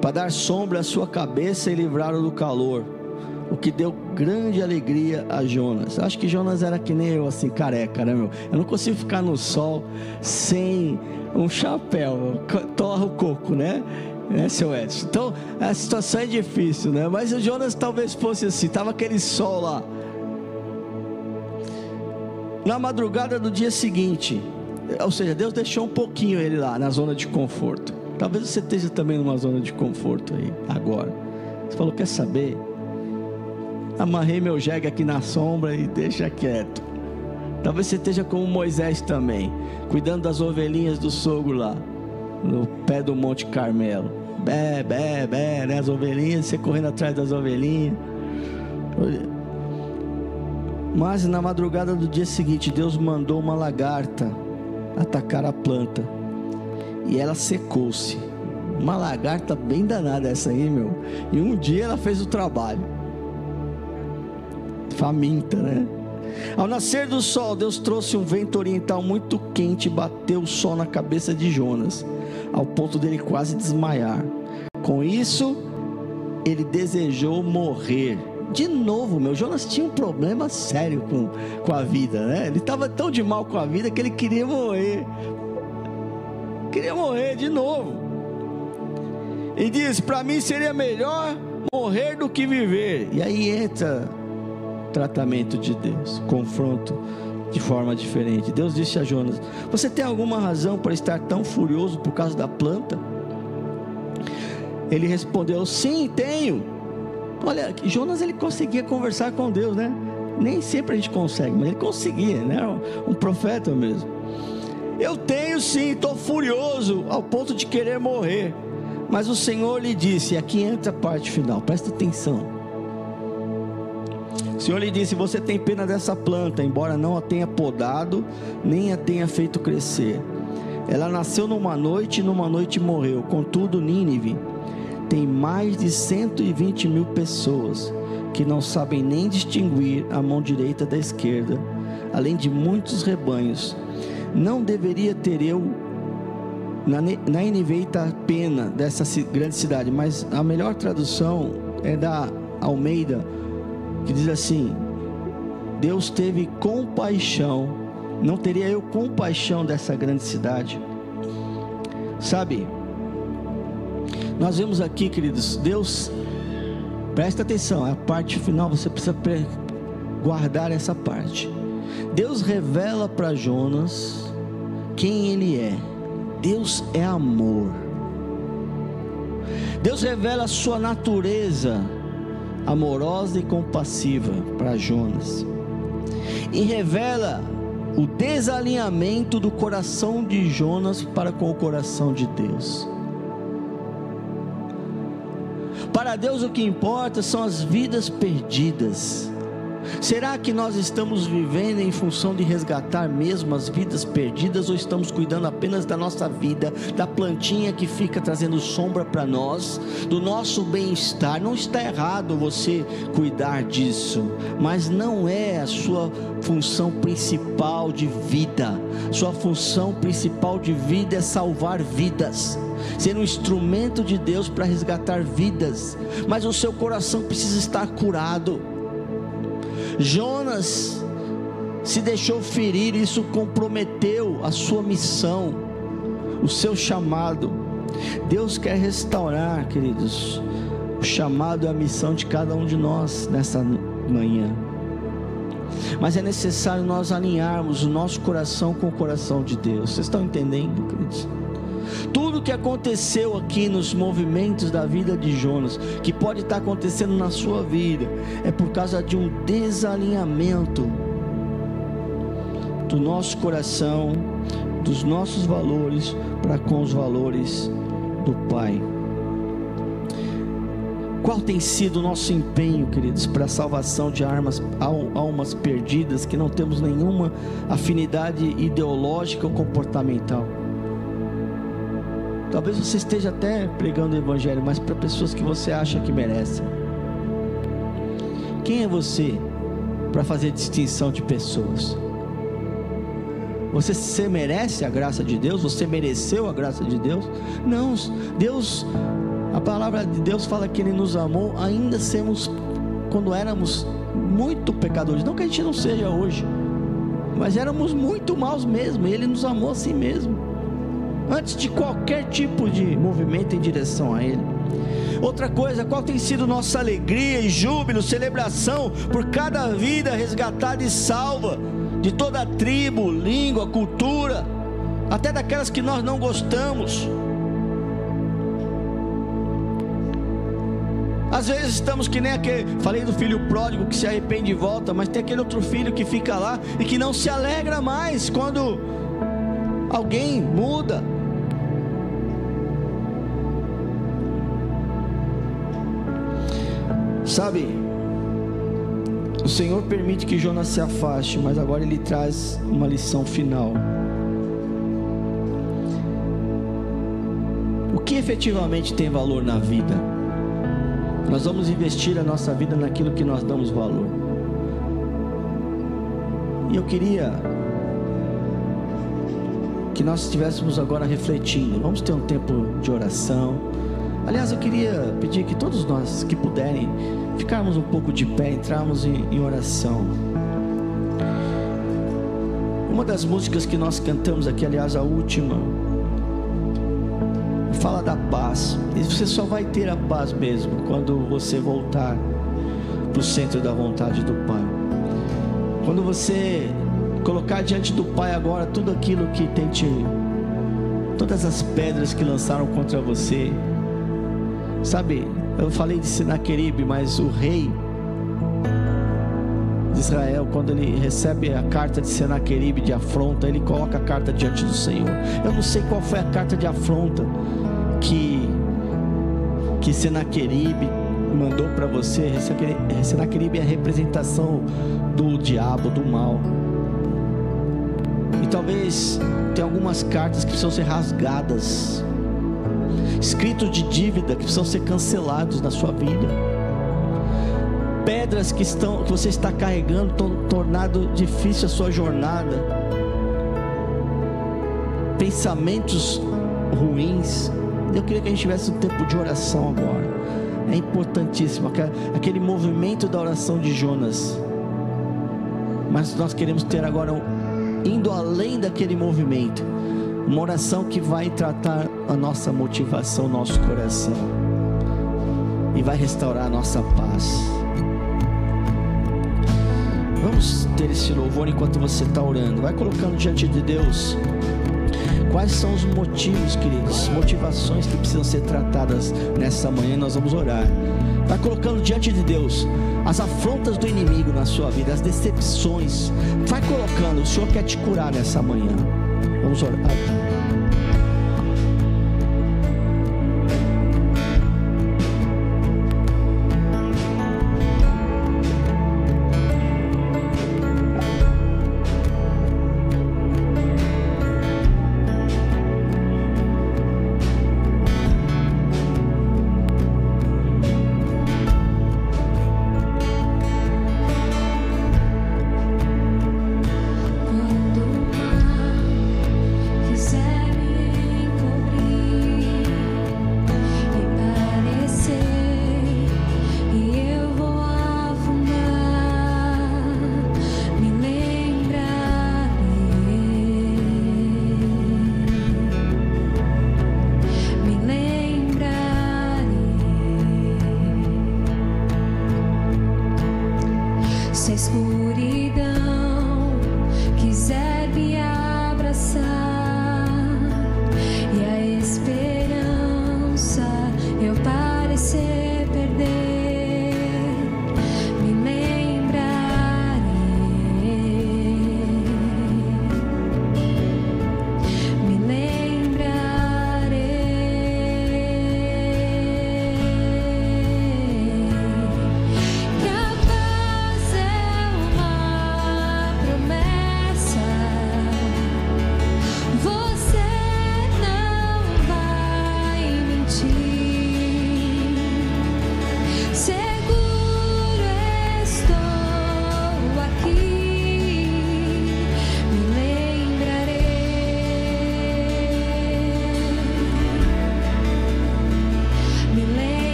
para dar sombra à sua cabeça e livrá-lo do calor o que deu grande alegria a Jonas. Acho que Jonas era que nem eu, assim, careca, né, meu? Eu não consigo ficar no sol sem um chapéu, torra o coco, né? né, seu Edson? Então, a situação é difícil, né? Mas o Jonas talvez fosse assim, tava aquele sol lá. Na madrugada do dia seguinte, ou seja, Deus deixou um pouquinho ele lá na zona de conforto. Talvez você esteja também numa zona de conforto aí agora. Você falou, quer saber? Amarrei meu jegue aqui na sombra e deixa quieto. Talvez você esteja como Moisés também, cuidando das ovelhinhas do sogro lá, no pé do Monte Carmelo. Bé, bé, bé, né? As ovelhinhas, você correndo atrás das ovelhinhas. Mas na madrugada do dia seguinte, Deus mandou uma lagarta atacar a planta. E ela secou-se. Uma lagarta bem danada essa aí, meu. E um dia ela fez o trabalho faminta, né? Ao nascer do sol, Deus trouxe um vento oriental muito quente e bateu o sol na cabeça de Jonas, ao ponto dele quase desmaiar. Com isso, ele desejou morrer. De novo, meu Jonas tinha um problema sério com, com a vida, né? Ele estava tão de mal com a vida que ele queria morrer. Queria morrer de novo. E diz: Para mim seria melhor morrer do que viver. E aí entra tratamento de Deus, confronto de forma diferente. Deus disse a Jonas: Você tem alguma razão para estar tão furioso por causa da planta? Ele respondeu: Sim, tenho. Olha, Jonas ele conseguia conversar com Deus, né? Nem sempre a gente consegue, mas ele conseguia, né? Um profeta mesmo. Eu tenho sim, estou furioso ao ponto de querer morrer. Mas o Senhor lhe disse: aqui entra a parte final, presta atenção. Senhor lhe disse: Você tem pena dessa planta, embora não a tenha podado, nem a tenha feito crescer. Ela nasceu numa noite e numa noite morreu. Contudo, Nínive tem mais de 120 mil pessoas que não sabem nem distinguir a mão direita da esquerda, além de muitos rebanhos. Não deveria ter eu na, na pena dessa grande cidade, mas a melhor tradução é da Almeida que diz assim: Deus teve compaixão, não teria eu compaixão dessa grande cidade? Sabe, Nós vemos aqui, queridos, Deus, presta atenção, a parte final você precisa guardar essa parte. Deus revela para Jonas quem ele é. Deus é amor. Deus revela a sua natureza amorosa e compassiva para Jonas. E revela o desalinhamento do coração de Jonas para com o coração de Deus. Para Deus o que importa são as vidas perdidas. Será que nós estamos vivendo em função de resgatar mesmo as vidas perdidas ou estamos cuidando apenas da nossa vida, da plantinha que fica trazendo sombra para nós, do nosso bem-estar? Não está errado você cuidar disso, mas não é a sua função principal de vida. Sua função principal de vida é salvar vidas ser um instrumento de Deus para resgatar vidas, mas o seu coração precisa estar curado. Jonas se deixou ferir, isso comprometeu a sua missão, o seu chamado. Deus quer restaurar, queridos, o chamado e a missão de cada um de nós nessa manhã. Mas é necessário nós alinharmos o nosso coração com o coração de Deus. Vocês estão entendendo, queridos? Tudo que aconteceu aqui nos movimentos da vida de Jonas, que pode estar acontecendo na sua vida, é por causa de um desalinhamento do nosso coração, dos nossos valores para com os valores do Pai. Qual tem sido o nosso empenho, queridos, para a salvação de almas, almas perdidas que não temos nenhuma afinidade ideológica ou comportamental? Talvez você esteja até pregando o Evangelho, mas para pessoas que você acha que merecem. Quem é você para fazer distinção de pessoas? Você, você merece a graça de Deus? Você mereceu a graça de Deus? Não, Deus, a palavra de Deus fala que Ele nos amou, ainda sermos, quando éramos muito pecadores. Não que a gente não seja hoje, mas éramos muito maus mesmo. Ele nos amou assim mesmo antes de qualquer tipo de movimento em direção a Ele. Outra coisa, qual tem sido nossa alegria e júbilo, celebração por cada vida resgatada e salva, de toda a tribo, língua, cultura, até daquelas que nós não gostamos. Às vezes estamos que nem aquele, falei do filho pródigo que se arrepende e volta, mas tem aquele outro filho que fica lá e que não se alegra mais quando alguém muda. Sabe, o Senhor permite que Jonas se afaste, mas agora ele traz uma lição final. O que efetivamente tem valor na vida? Nós vamos investir a nossa vida naquilo que nós damos valor. E eu queria que nós estivéssemos agora refletindo. Vamos ter um tempo de oração. Aliás, eu queria pedir que todos nós que puderem ficarmos um pouco de pé, entrarmos em, em oração. Uma das músicas que nós cantamos aqui, aliás, a última, fala da paz. E você só vai ter a paz mesmo quando você voltar para o centro da vontade do Pai. Quando você colocar diante do Pai agora tudo aquilo que tem te. todas as pedras que lançaram contra você. Sabe, eu falei de Senaqueribe, mas o rei de Israel, quando ele recebe a carta de Senaqueribe de afronta, ele coloca a carta diante do Senhor. Eu não sei qual foi a carta de afronta que que Senaqueribe mandou para você. Senaqueribe é a representação do diabo, do mal. E talvez tenha algumas cartas que precisam ser rasgadas escritos de dívida que precisam ser cancelados na sua vida. Pedras que estão que você está carregando estão tornado difícil a sua jornada. Pensamentos ruins. Eu queria que a gente tivesse um tempo de oração agora. É importantíssimo aquele movimento da oração de Jonas. Mas nós queremos ter agora indo além daquele movimento Uma oração que vai tratar a nossa motivação, nosso coração. E vai restaurar a nossa paz. Vamos ter esse louvor enquanto você está orando. Vai colocando diante de Deus. Quais são os motivos, queridos? Motivações que precisam ser tratadas nessa manhã. Nós vamos orar. Vai colocando diante de Deus as afrontas do inimigo na sua vida, as decepções. Vai colocando. O Senhor quer te curar nessa manhã. Vamos orar.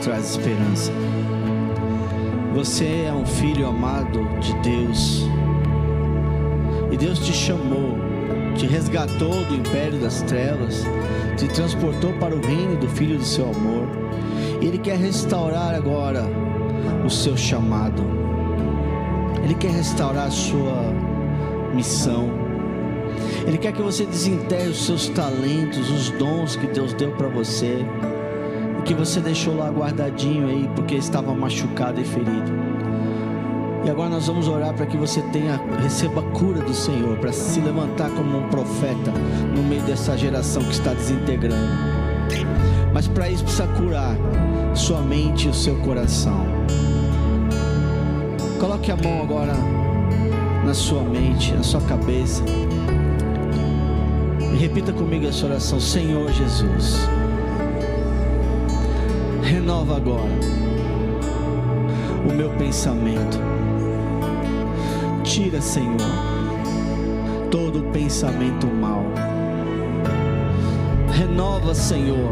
Traz esperança. Você é um filho amado de Deus. E Deus te chamou, te resgatou do império das trevas, te transportou para o reino do Filho do seu amor. Ele quer restaurar agora o seu chamado. Ele quer restaurar a sua missão. Ele quer que você desenterre os seus talentos, os dons que Deus deu para você, que você deixou lá guardadinho aí porque estava machucado e ferido. E agora nós vamos orar para que você tenha, receba a cura do Senhor, para se levantar como um profeta no meio dessa geração que está desintegrando. Mas para isso precisa curar sua mente e o seu coração. Coloque a mão agora na sua mente, na sua cabeça. E repita comigo essa oração: Senhor Jesus, renova agora o meu pensamento. Tira, Senhor, todo pensamento mal. Renova, Senhor,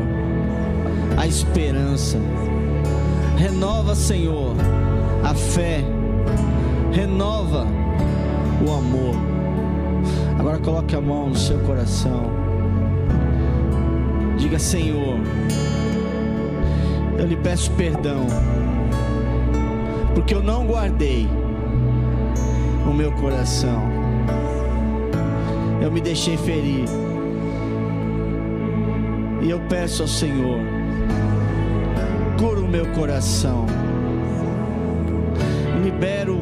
a esperança. Renova, Senhor, a fé. Renova o amor. Agora coloque a mão no seu coração. Diga, Senhor, eu lhe peço perdão, porque eu não guardei o meu coração. Eu me deixei ferir. E eu peço ao Senhor, cura o meu coração. Libero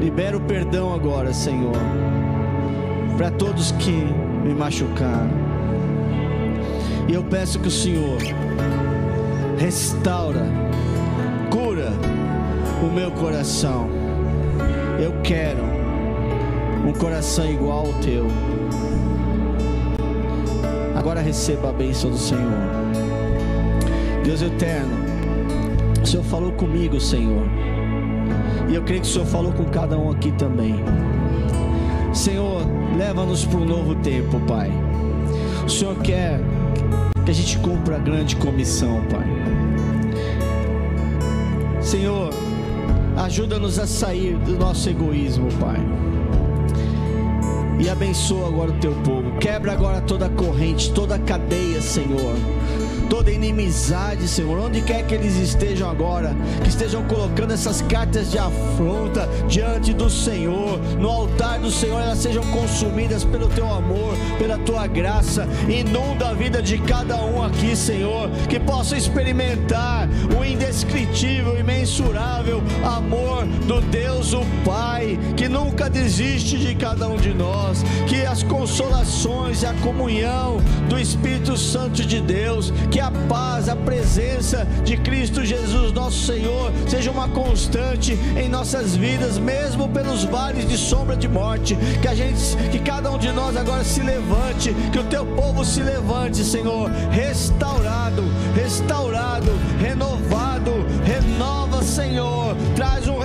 Libera o perdão agora, Senhor, para todos que me machucaram. E eu peço que o Senhor restaura, cura o meu coração. Eu quero um coração igual ao teu. Agora receba a bênção do Senhor. Deus eterno, o Senhor falou comigo, Senhor e eu creio que o Senhor falou com cada um aqui também. Senhor, leva-nos para um novo tempo, Pai. O Senhor quer que a gente cumpra a grande comissão, Pai. Ajuda-nos a sair do nosso egoísmo, Pai. E abençoa agora o teu povo. Quebra agora toda corrente, toda cadeia, Senhor toda inimizade, Senhor, onde quer que eles estejam agora, que estejam colocando essas cartas de afronta diante do Senhor, no altar do Senhor, elas sejam consumidas pelo teu amor, pela tua graça, inunda a vida de cada um aqui, Senhor, que possa experimentar o indescritível, imensurável amor do Deus, o Pai, que nunca desiste de cada um de nós, que as consolações e a comunhão do Espírito Santo de Deus, que que a paz, a presença de Cristo Jesus, nosso Senhor, seja uma constante em nossas vidas, mesmo pelos vales de sombra de morte. Que a gente, que cada um de nós agora se levante, que o teu povo se levante, Senhor, restaurado, restaurado, renovado, renova, Senhor, traz um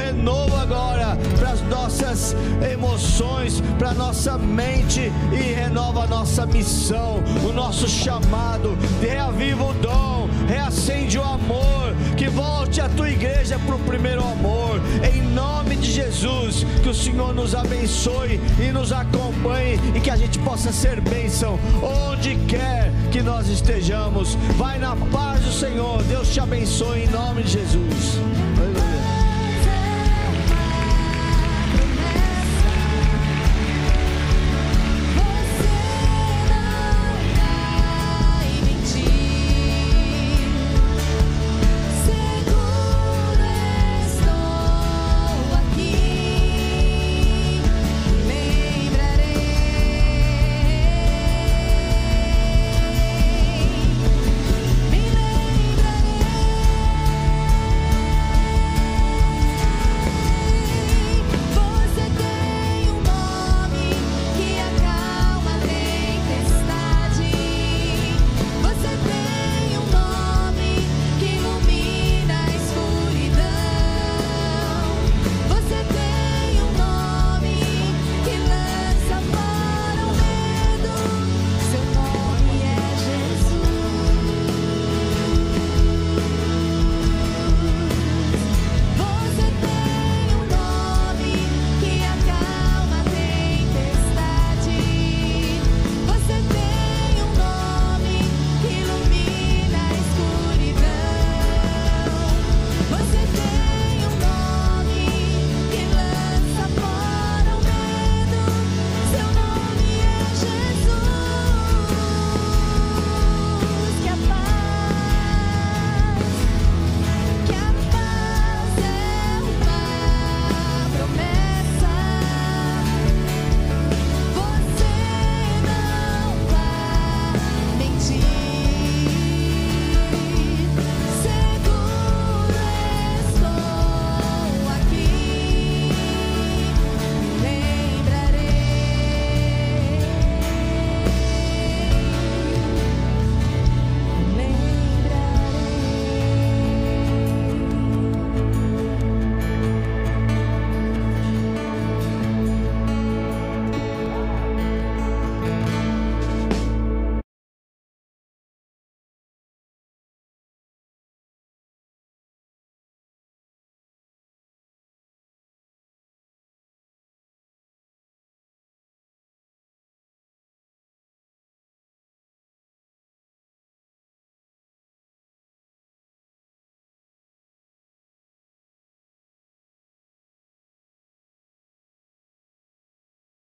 emoções, para nossa mente e renova a nossa missão, o nosso chamado, reaviva o dom, reacende o amor, que volte a tua igreja para o primeiro amor, em nome de Jesus, que o Senhor nos abençoe e nos acompanhe e que a gente possa ser bênção onde quer que nós estejamos. Vai na paz do Senhor, Deus te abençoe em nome de Jesus.